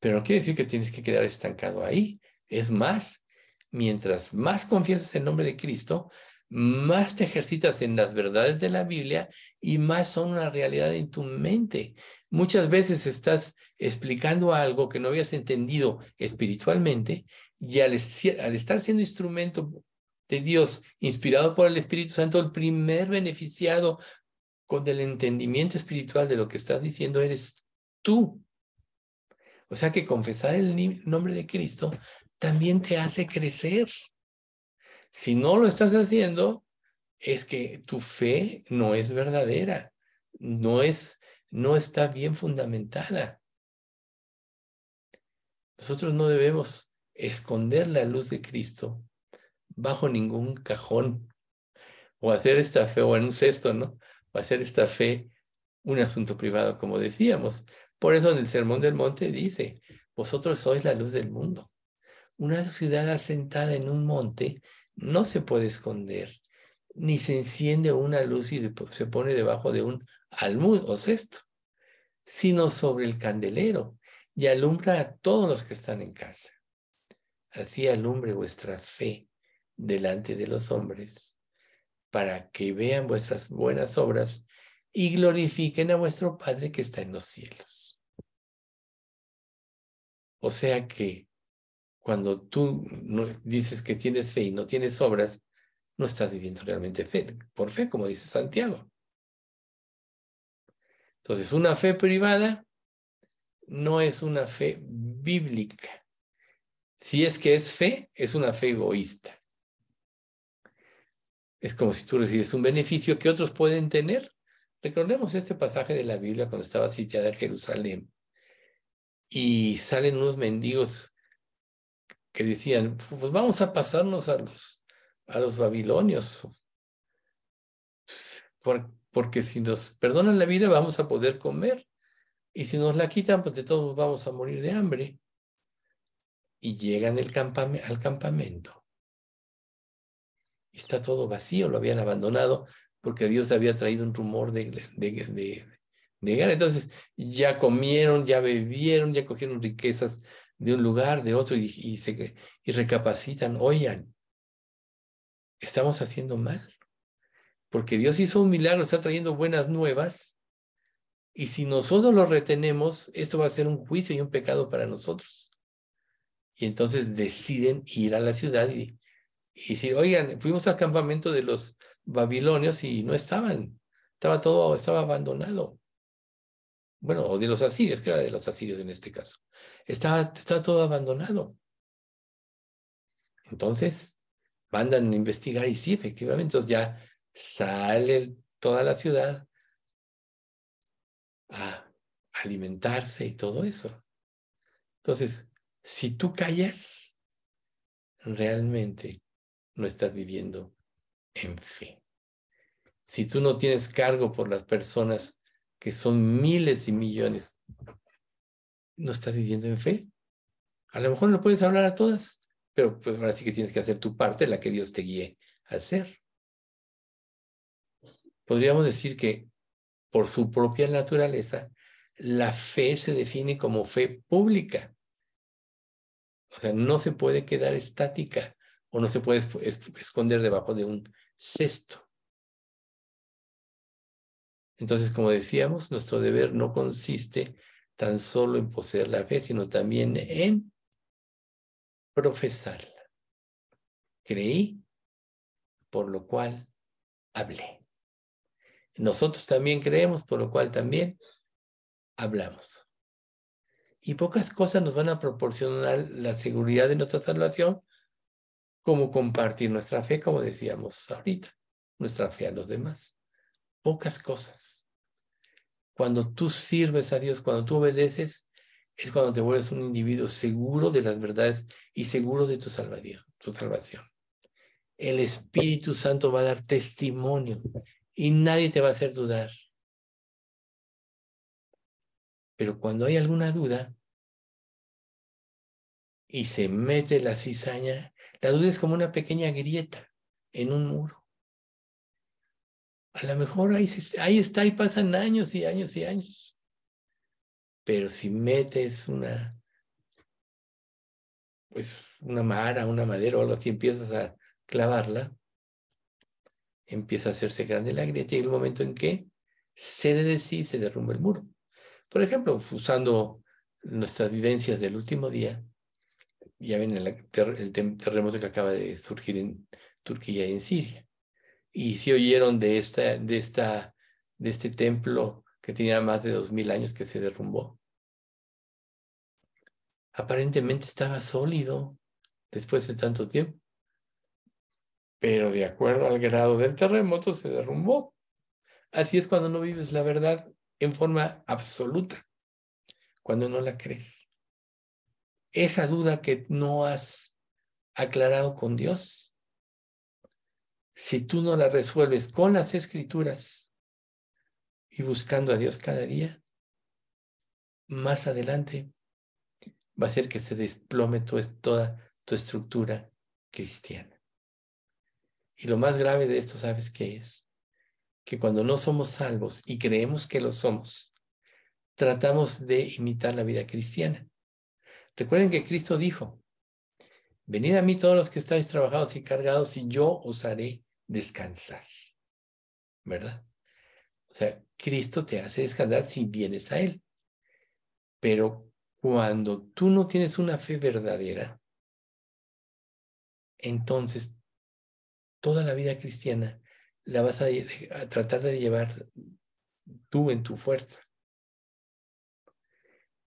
pero no quiere decir que tienes que quedar estancado ahí. Es más, mientras más confiesas el nombre de Cristo, más te ejercitas en las verdades de la Biblia y más son una realidad en tu mente. Muchas veces estás explicando algo que no habías entendido espiritualmente y al, estar siendo instrumento de Dios, inspirado por el Espíritu Santo, el primer beneficiado con el entendimiento espiritual de lo que estás diciendo eres tú. O sea que confesar el nombre de Cristo también te hace crecer. Si no lo estás haciendo, es que tu fe no es verdadera, no es, no está bien fundamentada. Nosotros no debemos esconder la luz de Cristo bajo ningún cajón o hacer esta fe o en un cesto, ¿no? O hacer esta fe un asunto privado, como decíamos. Por eso en el Sermón del Monte dice, vosotros sois la luz del mundo. Una ciudad asentada en un monte no se puede esconder, ni se enciende una luz y se pone debajo de un almud o cesto, sino sobre el candelero y alumbra a todos los que están en casa. Así alumbre vuestra fe delante de los hombres, para que vean vuestras buenas obras y glorifiquen a vuestro Padre que está en los cielos. O sea que cuando tú dices que tienes fe y no tienes obras, no estás viviendo realmente fe, por fe, como dice Santiago. Entonces, una fe privada no es una fe bíblica. Si es que es fe, es una fe egoísta. Es como si tú recibes un beneficio que otros pueden tener. Recordemos este pasaje de la Biblia cuando estaba sitiada Jerusalén y salen unos mendigos que decían, pues vamos a pasarnos a los, a los babilonios, porque si nos perdonan la vida vamos a poder comer, y si nos la quitan, pues de todos vamos a morir de hambre. Y llegan al campamento. Está todo vacío, lo habían abandonado porque Dios había traído un rumor de guerra. Entonces ya comieron, ya bebieron, ya cogieron riquezas de un lugar, de otro, y, y, se, y recapacitan, oigan, estamos haciendo mal, porque Dios hizo un milagro, está trayendo buenas nuevas, y si nosotros lo retenemos, esto va a ser un juicio y un pecado para nosotros. Y entonces deciden ir a la ciudad y, y decir, oigan, fuimos al campamento de los babilonios y no estaban, estaba todo, estaba abandonado. Bueno, o de los asirios, que era de los asirios en este caso. Estaba, todo abandonado. Entonces, mandan a investigar y sí, efectivamente, entonces ya sale toda la ciudad a alimentarse y todo eso. Entonces, si tú callas, realmente no estás viviendo en fe. Si tú no tienes cargo por las personas que son miles y millones, no estás viviendo en fe. A lo mejor no puedes hablar a todas, pero pues ahora sí que tienes que hacer tu parte, la que Dios te guíe a hacer. Podríamos decir que por su propia naturaleza, la fe se define como fe pública. O sea, no se puede quedar estática o no se puede esconder debajo de un cesto. Entonces, como decíamos, nuestro deber no consiste tan solo en poseer la fe, sino también en profesarla. Creí, por lo cual hablé. Nosotros también creemos, por lo cual también hablamos. Y pocas cosas nos van a proporcionar la seguridad de nuestra salvación, como compartir nuestra fe, como decíamos ahorita, nuestra fe a los demás. Pocas cosas. Cuando tú sirves a Dios, cuando tú obedeces, es cuando te vuelves un individuo seguro de las verdades y seguro de tu salvación. Tu salvación. El Espíritu Santo va a dar testimonio y nadie te va a hacer dudar. Pero cuando hay alguna duda y se mete la cizaña, la duda es como una pequeña grieta en un muro. A lo mejor ahí, ahí está y pasan años y años y años. Pero si metes una, pues una mara, una madera o algo así, empiezas a clavarla, empieza a hacerse grande la grieta y el momento en que cede de sí se derrumba el muro. Por ejemplo, usando nuestras vivencias del último día, ya ven el, terremoto que acaba de surgir en Turquía y en Siria. Y si oyeron de, esta, de, esta, de este templo que tenía más de dos mil años que se derrumbó. Aparentemente estaba sólido después de tanto tiempo pero de acuerdo al grado del terremoto se derrumbó. Así es cuando no vives la verdad en forma absoluta, cuando no la crees. Esa duda que no has aclarado con Dios, si tú no la resuelves con las escrituras y buscando a Dios cada día, más adelante va a ser que se desplome toda tu estructura cristiana. Y lo más grave de esto, ¿sabes qué es? Que cuando no somos salvos y creemos que lo somos, tratamos de imitar la vida cristiana. Recuerden que Cristo dijo, venid a mí todos los que estáis trabajados y cargados y yo os haré descansar. ¿Verdad? O sea, Cristo te hace descansar si vienes a Él. Pero cuando tú no tienes una fe verdadera, entonces toda la vida cristiana la vas a, tratar de llevar tú en tu fuerza.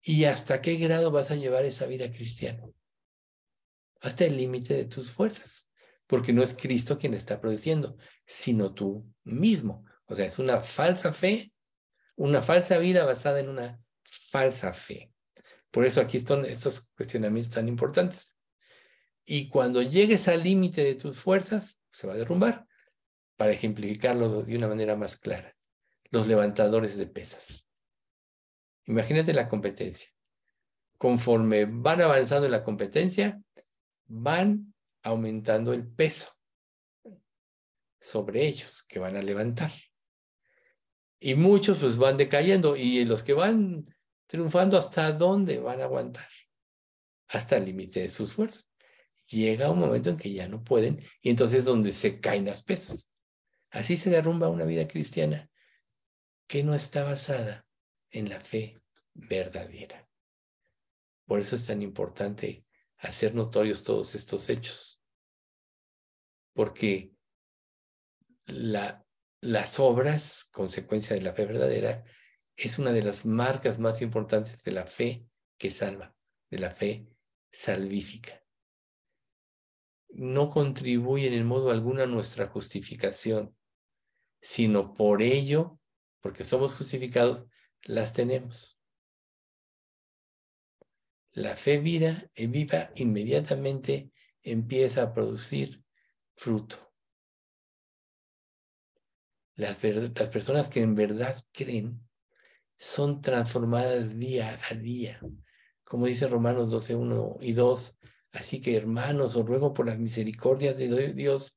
¿Y hasta qué grado vas a llevar esa vida cristiana? Hasta el límite de tus fuerzas, porque no es Cristo quien está produciendo, sino tú mismo. O sea, es una falsa fe, una falsa vida basada en una falsa fe. Por eso aquí están estos cuestionamientos tan importantes. Y cuando llegues al límite de tus fuerzas, se va a derrumbar. Para ejemplificarlo de una manera más clara, los levantadores de pesas. Imagínate la competencia. Conforme van avanzando en la competencia, van aumentando el peso sobre ellos que van a levantar. Y muchos pues van decayendo y los que van triunfando hasta dónde van a aguantar? Hasta el límite de sus fuerzas llega un momento en que ya no pueden y entonces es donde se caen las pesas. Así se derrumba una vida cristiana que no está basada en la fe verdadera. Por eso es tan importante hacer notorios todos estos hechos. Porque la, las obras, consecuencia de la fe verdadera, es una de las marcas más importantes de la fe que salva, de la fe salvífica. No contribuyen en modo alguno a nuestra justificación, sino por ello, porque somos justificados, las tenemos. La fe vida, eh, viva inmediatamente empieza a producir fruto. Las, las personas que en verdad creen son transformadas día a día. Como dice Romanos 12, 1 y 2. Así que hermanos, os ruego por las misericordias de Dios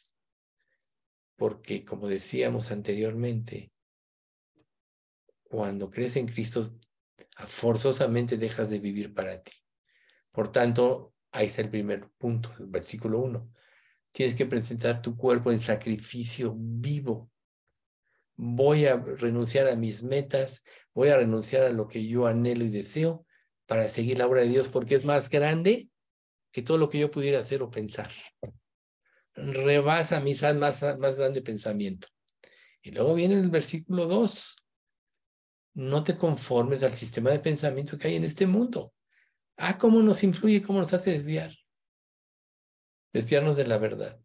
porque como decíamos anteriormente, cuando crees en Cristo, forzosamente dejas de vivir para ti. Por tanto, ahí está el primer punto, el versículo 1. Tienes que presentar tu cuerpo en sacrificio vivo, voy a renunciar a mis metas, voy a renunciar a lo que yo anhelo y deseo para seguir la obra de Dios porque es más grande que todo lo que yo pudiera hacer o pensar. Rebasa mi más, más grande pensamiento. Y luego viene el versículo 2. No te conformes al sistema de pensamiento que hay en este mundo. Ah, cómo nos influye, cómo nos hace desviar. Desviarnos de la verdad.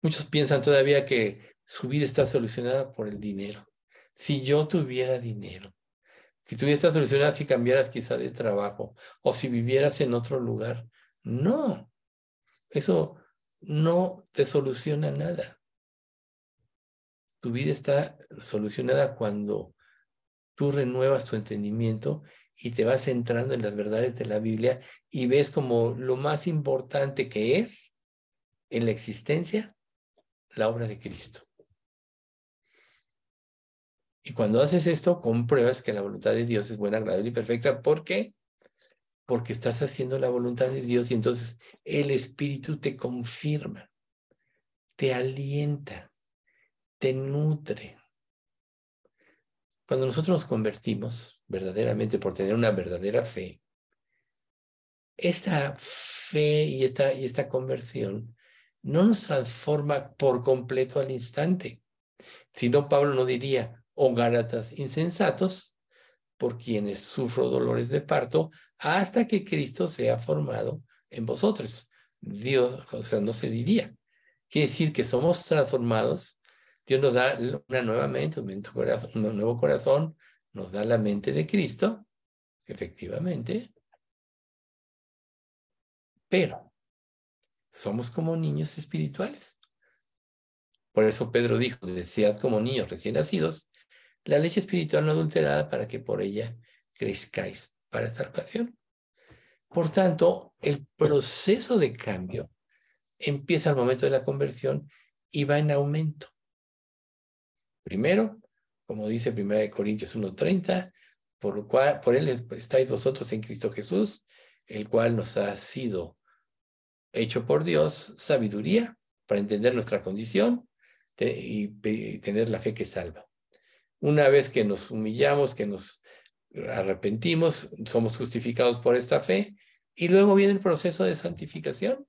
Muchos piensan todavía que su vida está solucionada por el dinero. Si yo tuviera dinero, si tu vida está solucionada si cambiaras quizá de trabajo o si vivieras en otro lugar. No, eso no te soluciona nada. Tu vida está solucionada cuando tú renuevas tu entendimiento y te vas centrando en las verdades de la Biblia y ves como lo más importante que es en la existencia la obra de Cristo. Y cuando haces esto, compruebas que la voluntad de Dios es buena, agradable y perfecta. ¿Por qué? Porque estás haciendo la voluntad de Dios y entonces el Espíritu te confirma, te alienta, te nutre. Cuando nosotros nos convertimos verdaderamente por tener una verdadera fe, esta fe y esta, y esta conversión no nos transforma por completo al instante. Si no, Pablo no diría, o Gálatas insensatos, por quienes sufro dolores de parto, hasta que Cristo sea formado en vosotros. Dios, o sea, no se diría. Quiere decir que somos transformados. Dios nos da una nueva mente, un, nuevo corazón, nos da la mente de Cristo, efectivamente. Pero somos como niños espirituales. Por eso Pedro dijo, desead como niños recién nacidos la leche espiritual no adulterada para que por ella crezcáis para salvación. Por tanto, el proceso de cambio empieza al momento de la conversión y va en aumento. Primero, como dice 1 Corintios 1:30, por lo cual por él estáis vosotros en Cristo Jesús, el cual nos ha sido hecho por Dios sabiduría para entender nuestra condición y tener la fe que salva. Una vez que nos humillamos, que nos arrepentimos, somos justificados por esta fe y luego viene el proceso de santificación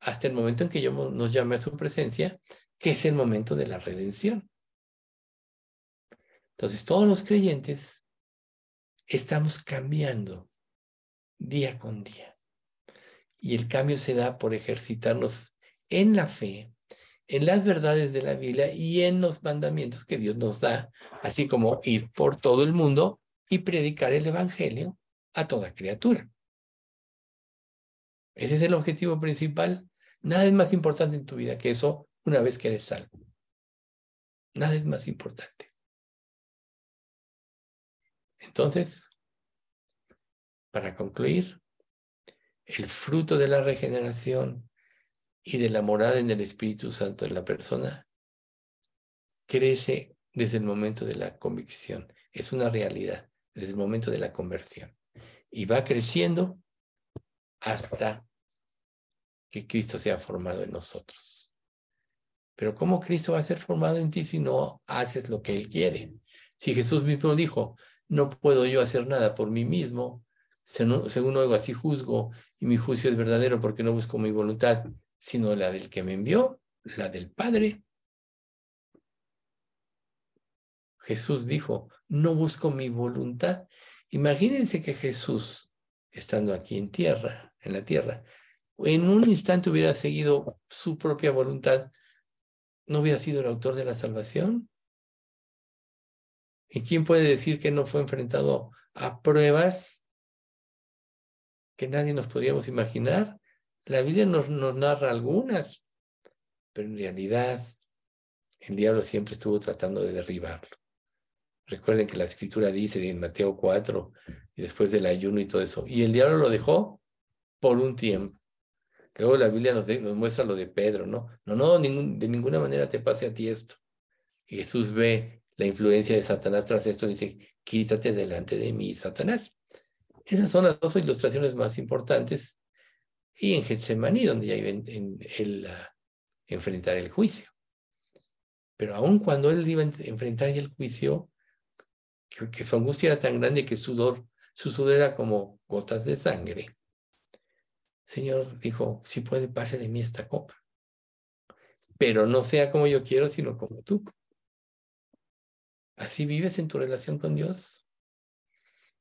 hasta el momento en que yo nos llame a su presencia, que es el momento de la redención. Entonces, todos los creyentes estamos cambiando día con día. Y el cambio se da por ejercitarnos en la fe, en las verdades de la Biblia y en los mandamientos que Dios nos da, así como ir por todo el mundo y predicar el Evangelio a toda criatura. Ese es el objetivo principal. Nada es más importante en tu vida que eso una vez que eres salvo. Nada es más importante. Entonces, para concluir, el fruto de la regeneración y de la morada en el Espíritu Santo de la persona crece desde el momento de la convicción. Es una realidad desde el momento de la conversión. Y va creciendo hasta que Cristo sea formado en nosotros. Pero ¿cómo Cristo va a ser formado en ti si no haces lo que Él quiere? Si Jesús mismo dijo, no puedo yo hacer nada por mí mismo, según oigo así juzgo, y mi juicio es verdadero porque no busco mi voluntad, sino la del que me envió, la del Padre. Jesús dijo, no busco mi voluntad. Imagínense que Jesús, estando aquí en tierra, en la tierra, en un instante hubiera seguido su propia voluntad, ¿no hubiera sido el autor de la salvación? ¿Y quién puede decir que no fue enfrentado a pruebas que nadie nos podríamos imaginar? La Biblia nos, nos narra algunas, pero en realidad el diablo siempre estuvo tratando de derribarlo. Recuerden que la escritura dice en Mateo 4, y después del ayuno y todo eso, y el diablo lo dejó por un tiempo. Luego la Biblia nos, nos muestra lo de Pedro, ¿no? No, no, de ninguna manera te pase a ti esto. Jesús ve la influencia de Satanás tras esto y dice, quítate delante de mí, Satanás. Esas son las dos ilustraciones más importantes. Y en Getsemaní, donde ya iba a enfrentar el juicio. Pero aun cuando él iba a enfrentar el juicio, que, que, su angustia era tan grande que sudor, su sudor era como gotas de sangre. Señor dijo, si puede, pase de mí esta copa. Pero no sea como yo quiero, sino como tú. ¿Así vives en tu relación con Dios?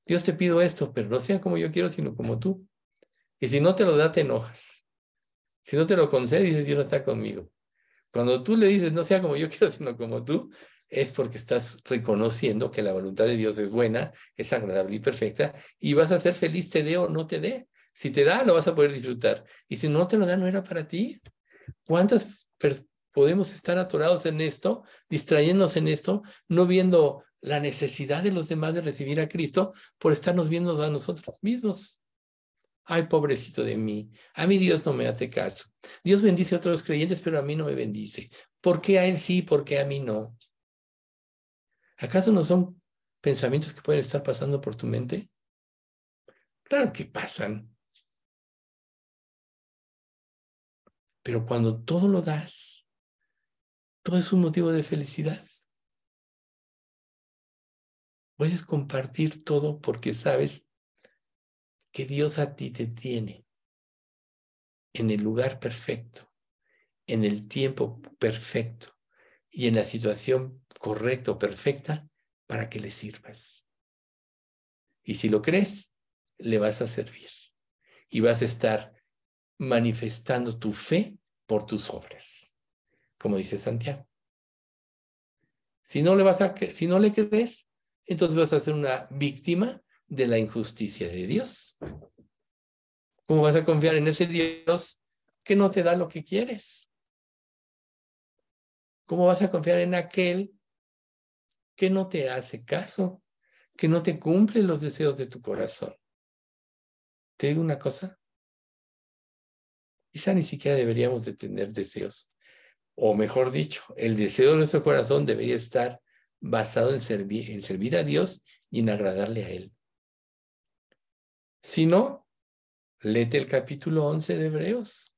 Dios te pido esto, pero no sea como yo quiero, sino como tú. Y si no te lo da, te enojas. Si no te lo concede, dices, Dios no está conmigo. Cuando tú le dices, no sea como yo quiero, sino como tú, es porque estás reconociendo que la voluntad de Dios es buena, es agradable y perfecta, y vas a ser feliz, te dé o no te dé. Si te da, lo vas a poder disfrutar. Y si no te lo da, no era para ti. ¿Cuántas podemos estar atorados en esto, distrayéndonos en esto, no viendo la necesidad de los demás de recibir a Cristo por estarnos viendo a nosotros mismos? Ay, pobrecito de mí. A mí Dios no me hace caso. Dios bendice a otros creyentes, pero a mí no me bendice. ¿Por qué a él sí, por qué a mí no? ¿Acaso no son pensamientos que pueden estar pasando por tu mente? Claro que pasan. Pero cuando todo lo das, todo es un motivo de felicidad. Puedes compartir todo porque sabes que Dios a ti te tiene en el lugar perfecto, en el tiempo perfecto y en la situación correcta o perfecta para que le sirvas. Y si lo crees, le vas a servir y vas a estar manifestando tu fe por tus obras, como dice Santiago. Si no le vas a, si no le crees, entonces vas a ser una víctima de la injusticia de Dios. ¿Cómo vas a confiar en ese Dios que no te da lo que quieres? ¿Cómo vas a confiar en aquel que no te hace caso, que no te cumple los deseos de tu corazón? Te digo una cosa, quizá ni siquiera deberíamos de tener deseos. O mejor dicho, el deseo de nuestro corazón debería estar basado en servir, en servir a Dios y en agradarle a Él. Si no, léete el capítulo 11 de Hebreos.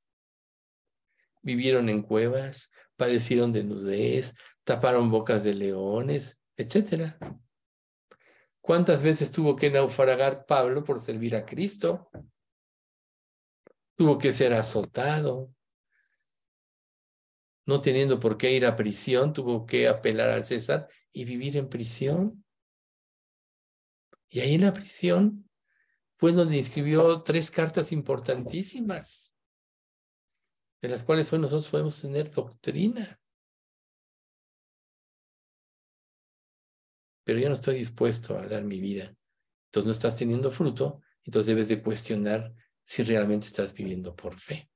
Vivieron en cuevas, padecieron desnudez, taparon bocas de leones, etc. ¿Cuántas veces tuvo que naufragar Pablo por servir a Cristo? tuvo que ser azotado. No teniendo por qué ir a prisión, tuvo que apelar al César y vivir en prisión. Y ahí en la prisión fue donde escribió tres cartas importantísimas, de las cuales hoy nosotros podemos tener doctrina. Pero yo no estoy dispuesto a dar mi vida. Entonces no estás teniendo fruto, entonces debes de cuestionar si realmente estás viviendo por fe.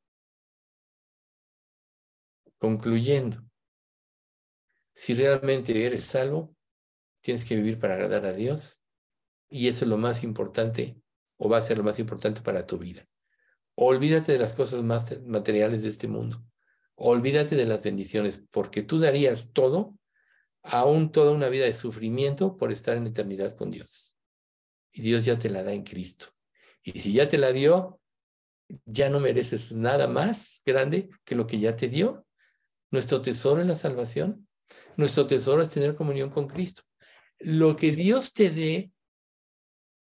Concluyendo, si realmente eres salvo, tienes que vivir para agradar a Dios y eso es lo más importante o va a ser lo más importante para tu vida. olvídate de las cosas más materiales de este mundo. Olvídate de las bendiciones, porque tú darías todo, aún toda una vida de sufrimiento por estar en eternidad con Dios. Y Dios ya te la da en Cristo. Y si ya te la dio, ya no mereces nada más grande que lo que ya te dio. Nuestro tesoro es la salvación. Nuestro tesoro es tener comunión con Cristo. Lo que Dios te dé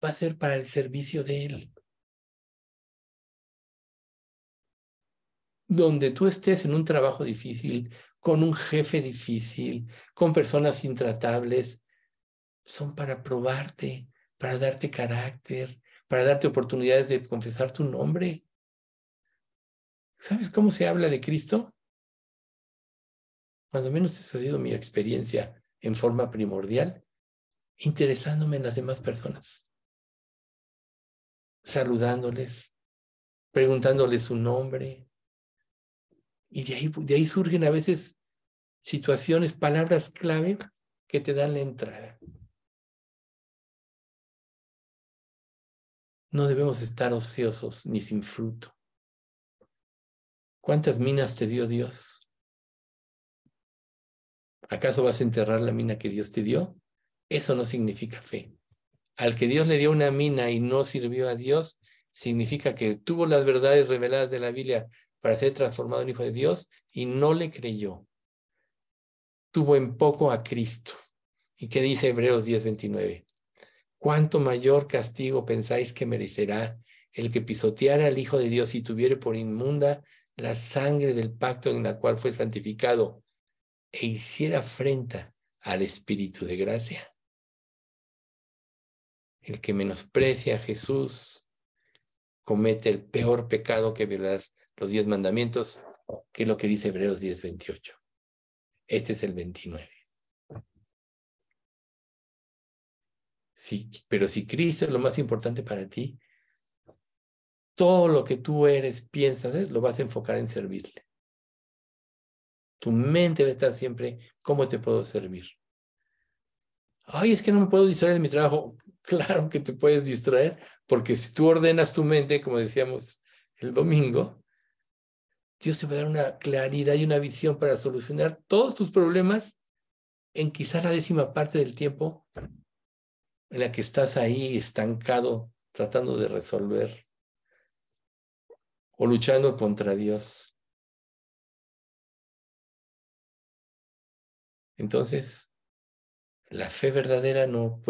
va a ser para el servicio de Él. Donde tú estés en un trabajo difícil, con un jefe difícil, con personas intratables, son para probarte, para darte carácter, para darte oportunidades de confesar tu nombre. ¿Sabes cómo se habla de Cristo? Cuando menos esa ha sido mi experiencia en forma primordial, interesándome en las demás personas, saludándoles, preguntándoles su nombre. Y de ahí, de ahí surgen a veces situaciones, palabras clave que te dan la entrada. No debemos estar ociosos ni sin fruto. ¿Cuántas minas te dio Dios? ¿Acaso vas a enterrar la mina que Dios te dio? Eso no significa fe. Al que Dios le dio una mina y no sirvió a Dios, significa que tuvo las verdades reveladas de la Biblia para ser transformado en hijo de Dios y no le creyó. Tuvo en poco a Cristo. ¿Y qué dice Hebreos 10:29? ¿Cuánto mayor castigo pensáis que merecerá el que pisoteara al Hijo de Dios y tuviere por inmunda la sangre del pacto en la cual fue santificado e hiciera afrenta al Espíritu de gracia? El que menosprecia a Jesús comete el peor pecado que violar los diez mandamientos, que es lo que dice Hebreos 10:28. Este es el 29. Sí, pero si Cristo es lo más importante para ti, todo lo que tú eres, piensas, ¿eh? lo vas a enfocar en servirle. Tu mente va a estar siempre, ¿cómo te puedo servir? Ay, es que no me puedo distraer de mi trabajo. Claro que te puedes distraer, porque si tú ordenas tu mente, como decíamos el domingo, Dios te va a dar una claridad y una visión para solucionar todos tus problemas en quizá la décima parte del tiempo en la que estás ahí estancado tratando de resolver o luchando contra Dios. Entonces, la fe verdadera no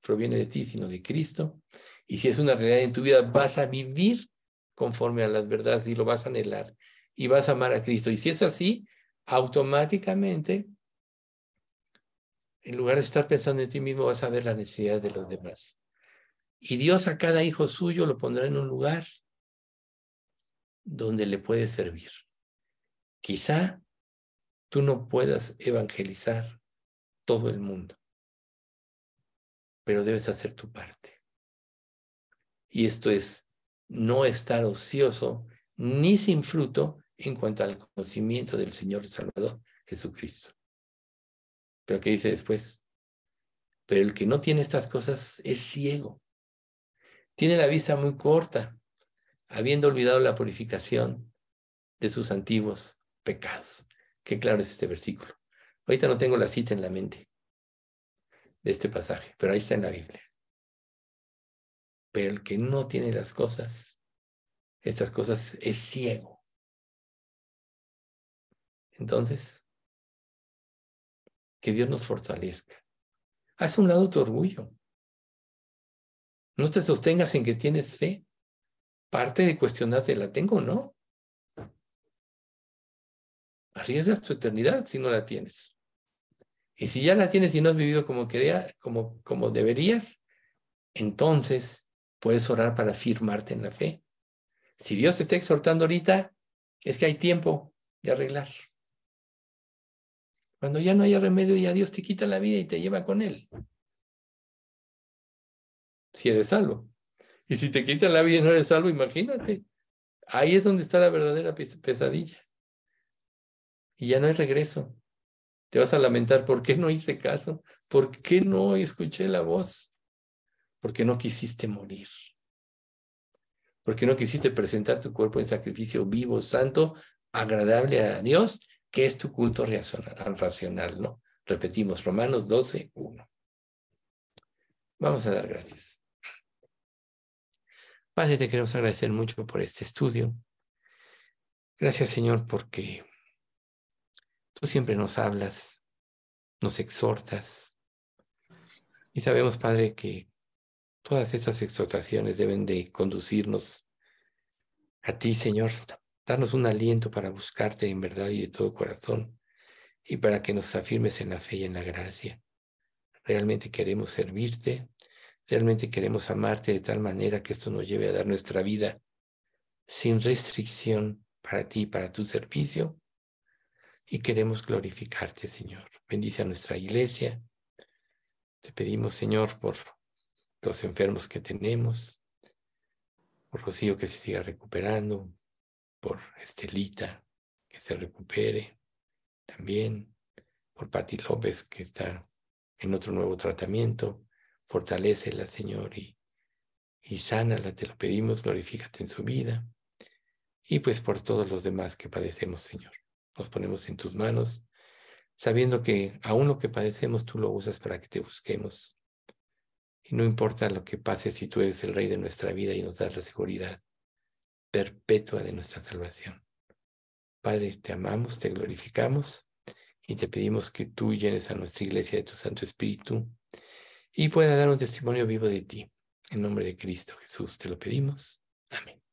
proviene de ti, sino de Cristo. Y si es una realidad en tu vida, vas a vivir conforme a las verdades y lo vas a anhelar y vas a amar a Cristo. Y si es así, automáticamente en lugar de estar pensando en ti mismo, vas a ver la necesidad de los demás. Y Dios a cada hijo suyo lo pondrá en un lugar donde le puede servir. Quizá tú no puedas evangelizar todo el mundo, pero debes hacer tu parte. Y esto es no estar ocioso ni sin fruto en cuanto al conocimiento del Señor Salvador Jesucristo. Pero ¿qué dice después? Pero el que no tiene estas cosas es ciego. Tiene la vista muy corta, habiendo olvidado la purificación de sus antiguos pecados. Qué claro es este versículo. Ahorita no tengo la cita en la mente este pasaje, pero ahí está en la Biblia. Pero el que no tiene las cosas, estas cosas, es ciego. Entonces, que Dios nos fortalezca. Haz un lado tu orgullo. No te sostengas en que tienes fe. Parte de cuestionarte, ¿la tengo o no? Arriesgas tu eternidad si no la tienes. Y si ya la tienes y no has vivido como, quería, como, como deberías, entonces puedes orar para firmarte en la fe. Si Dios te está exhortando ahorita, es que hay tiempo de arreglar. Cuando ya no haya remedio, ya Dios te quita la vida y te lleva con Él. Si eres salvo. Y si te quita la vida y no eres salvo, imagínate. Ahí es donde está la verdadera pesadilla. Y ya no hay regreso. Te vas a lamentar, ¿por qué no hice caso? ¿Por qué no escuché la voz? Porque no quisiste morir. porque no quisiste presentar tu cuerpo en sacrificio vivo, santo, agradable a Dios, que es tu culto racional, ¿no? Repetimos, Romanos 12, 1. Vamos a dar gracias. Padre, te queremos agradecer mucho por este estudio. Gracias, Señor, porque tú siempre nos hablas, nos exhortas. Y sabemos, Padre, que todas estas exhortaciones deben de conducirnos a ti, Señor. Darnos un aliento para buscarte en verdad y de todo corazón y para que nos afirmes en la fe y en la gracia. Realmente queremos servirte, realmente queremos amarte de tal manera que esto nos lleve a dar nuestra vida sin restricción para ti, para tu servicio. Y queremos glorificarte, Señor. Bendice a nuestra iglesia. Te pedimos, Señor, por los enfermos que tenemos, por Rocío que se siga recuperando, por Estelita que se recupere también, por Pati López que está en otro nuevo tratamiento. Fortalécela, Señor, y, y sánala, te lo pedimos, glorifícate en su vida. Y pues por todos los demás que padecemos, Señor. Nos ponemos en tus manos, sabiendo que aún lo que padecemos tú lo usas para que te busquemos. Y no importa lo que pase si tú eres el rey de nuestra vida y nos das la seguridad perpetua de nuestra salvación. Padre, te amamos, te glorificamos y te pedimos que tú llenes a nuestra iglesia de tu Santo Espíritu y pueda dar un testimonio vivo de ti. En nombre de Cristo Jesús te lo pedimos. Amén.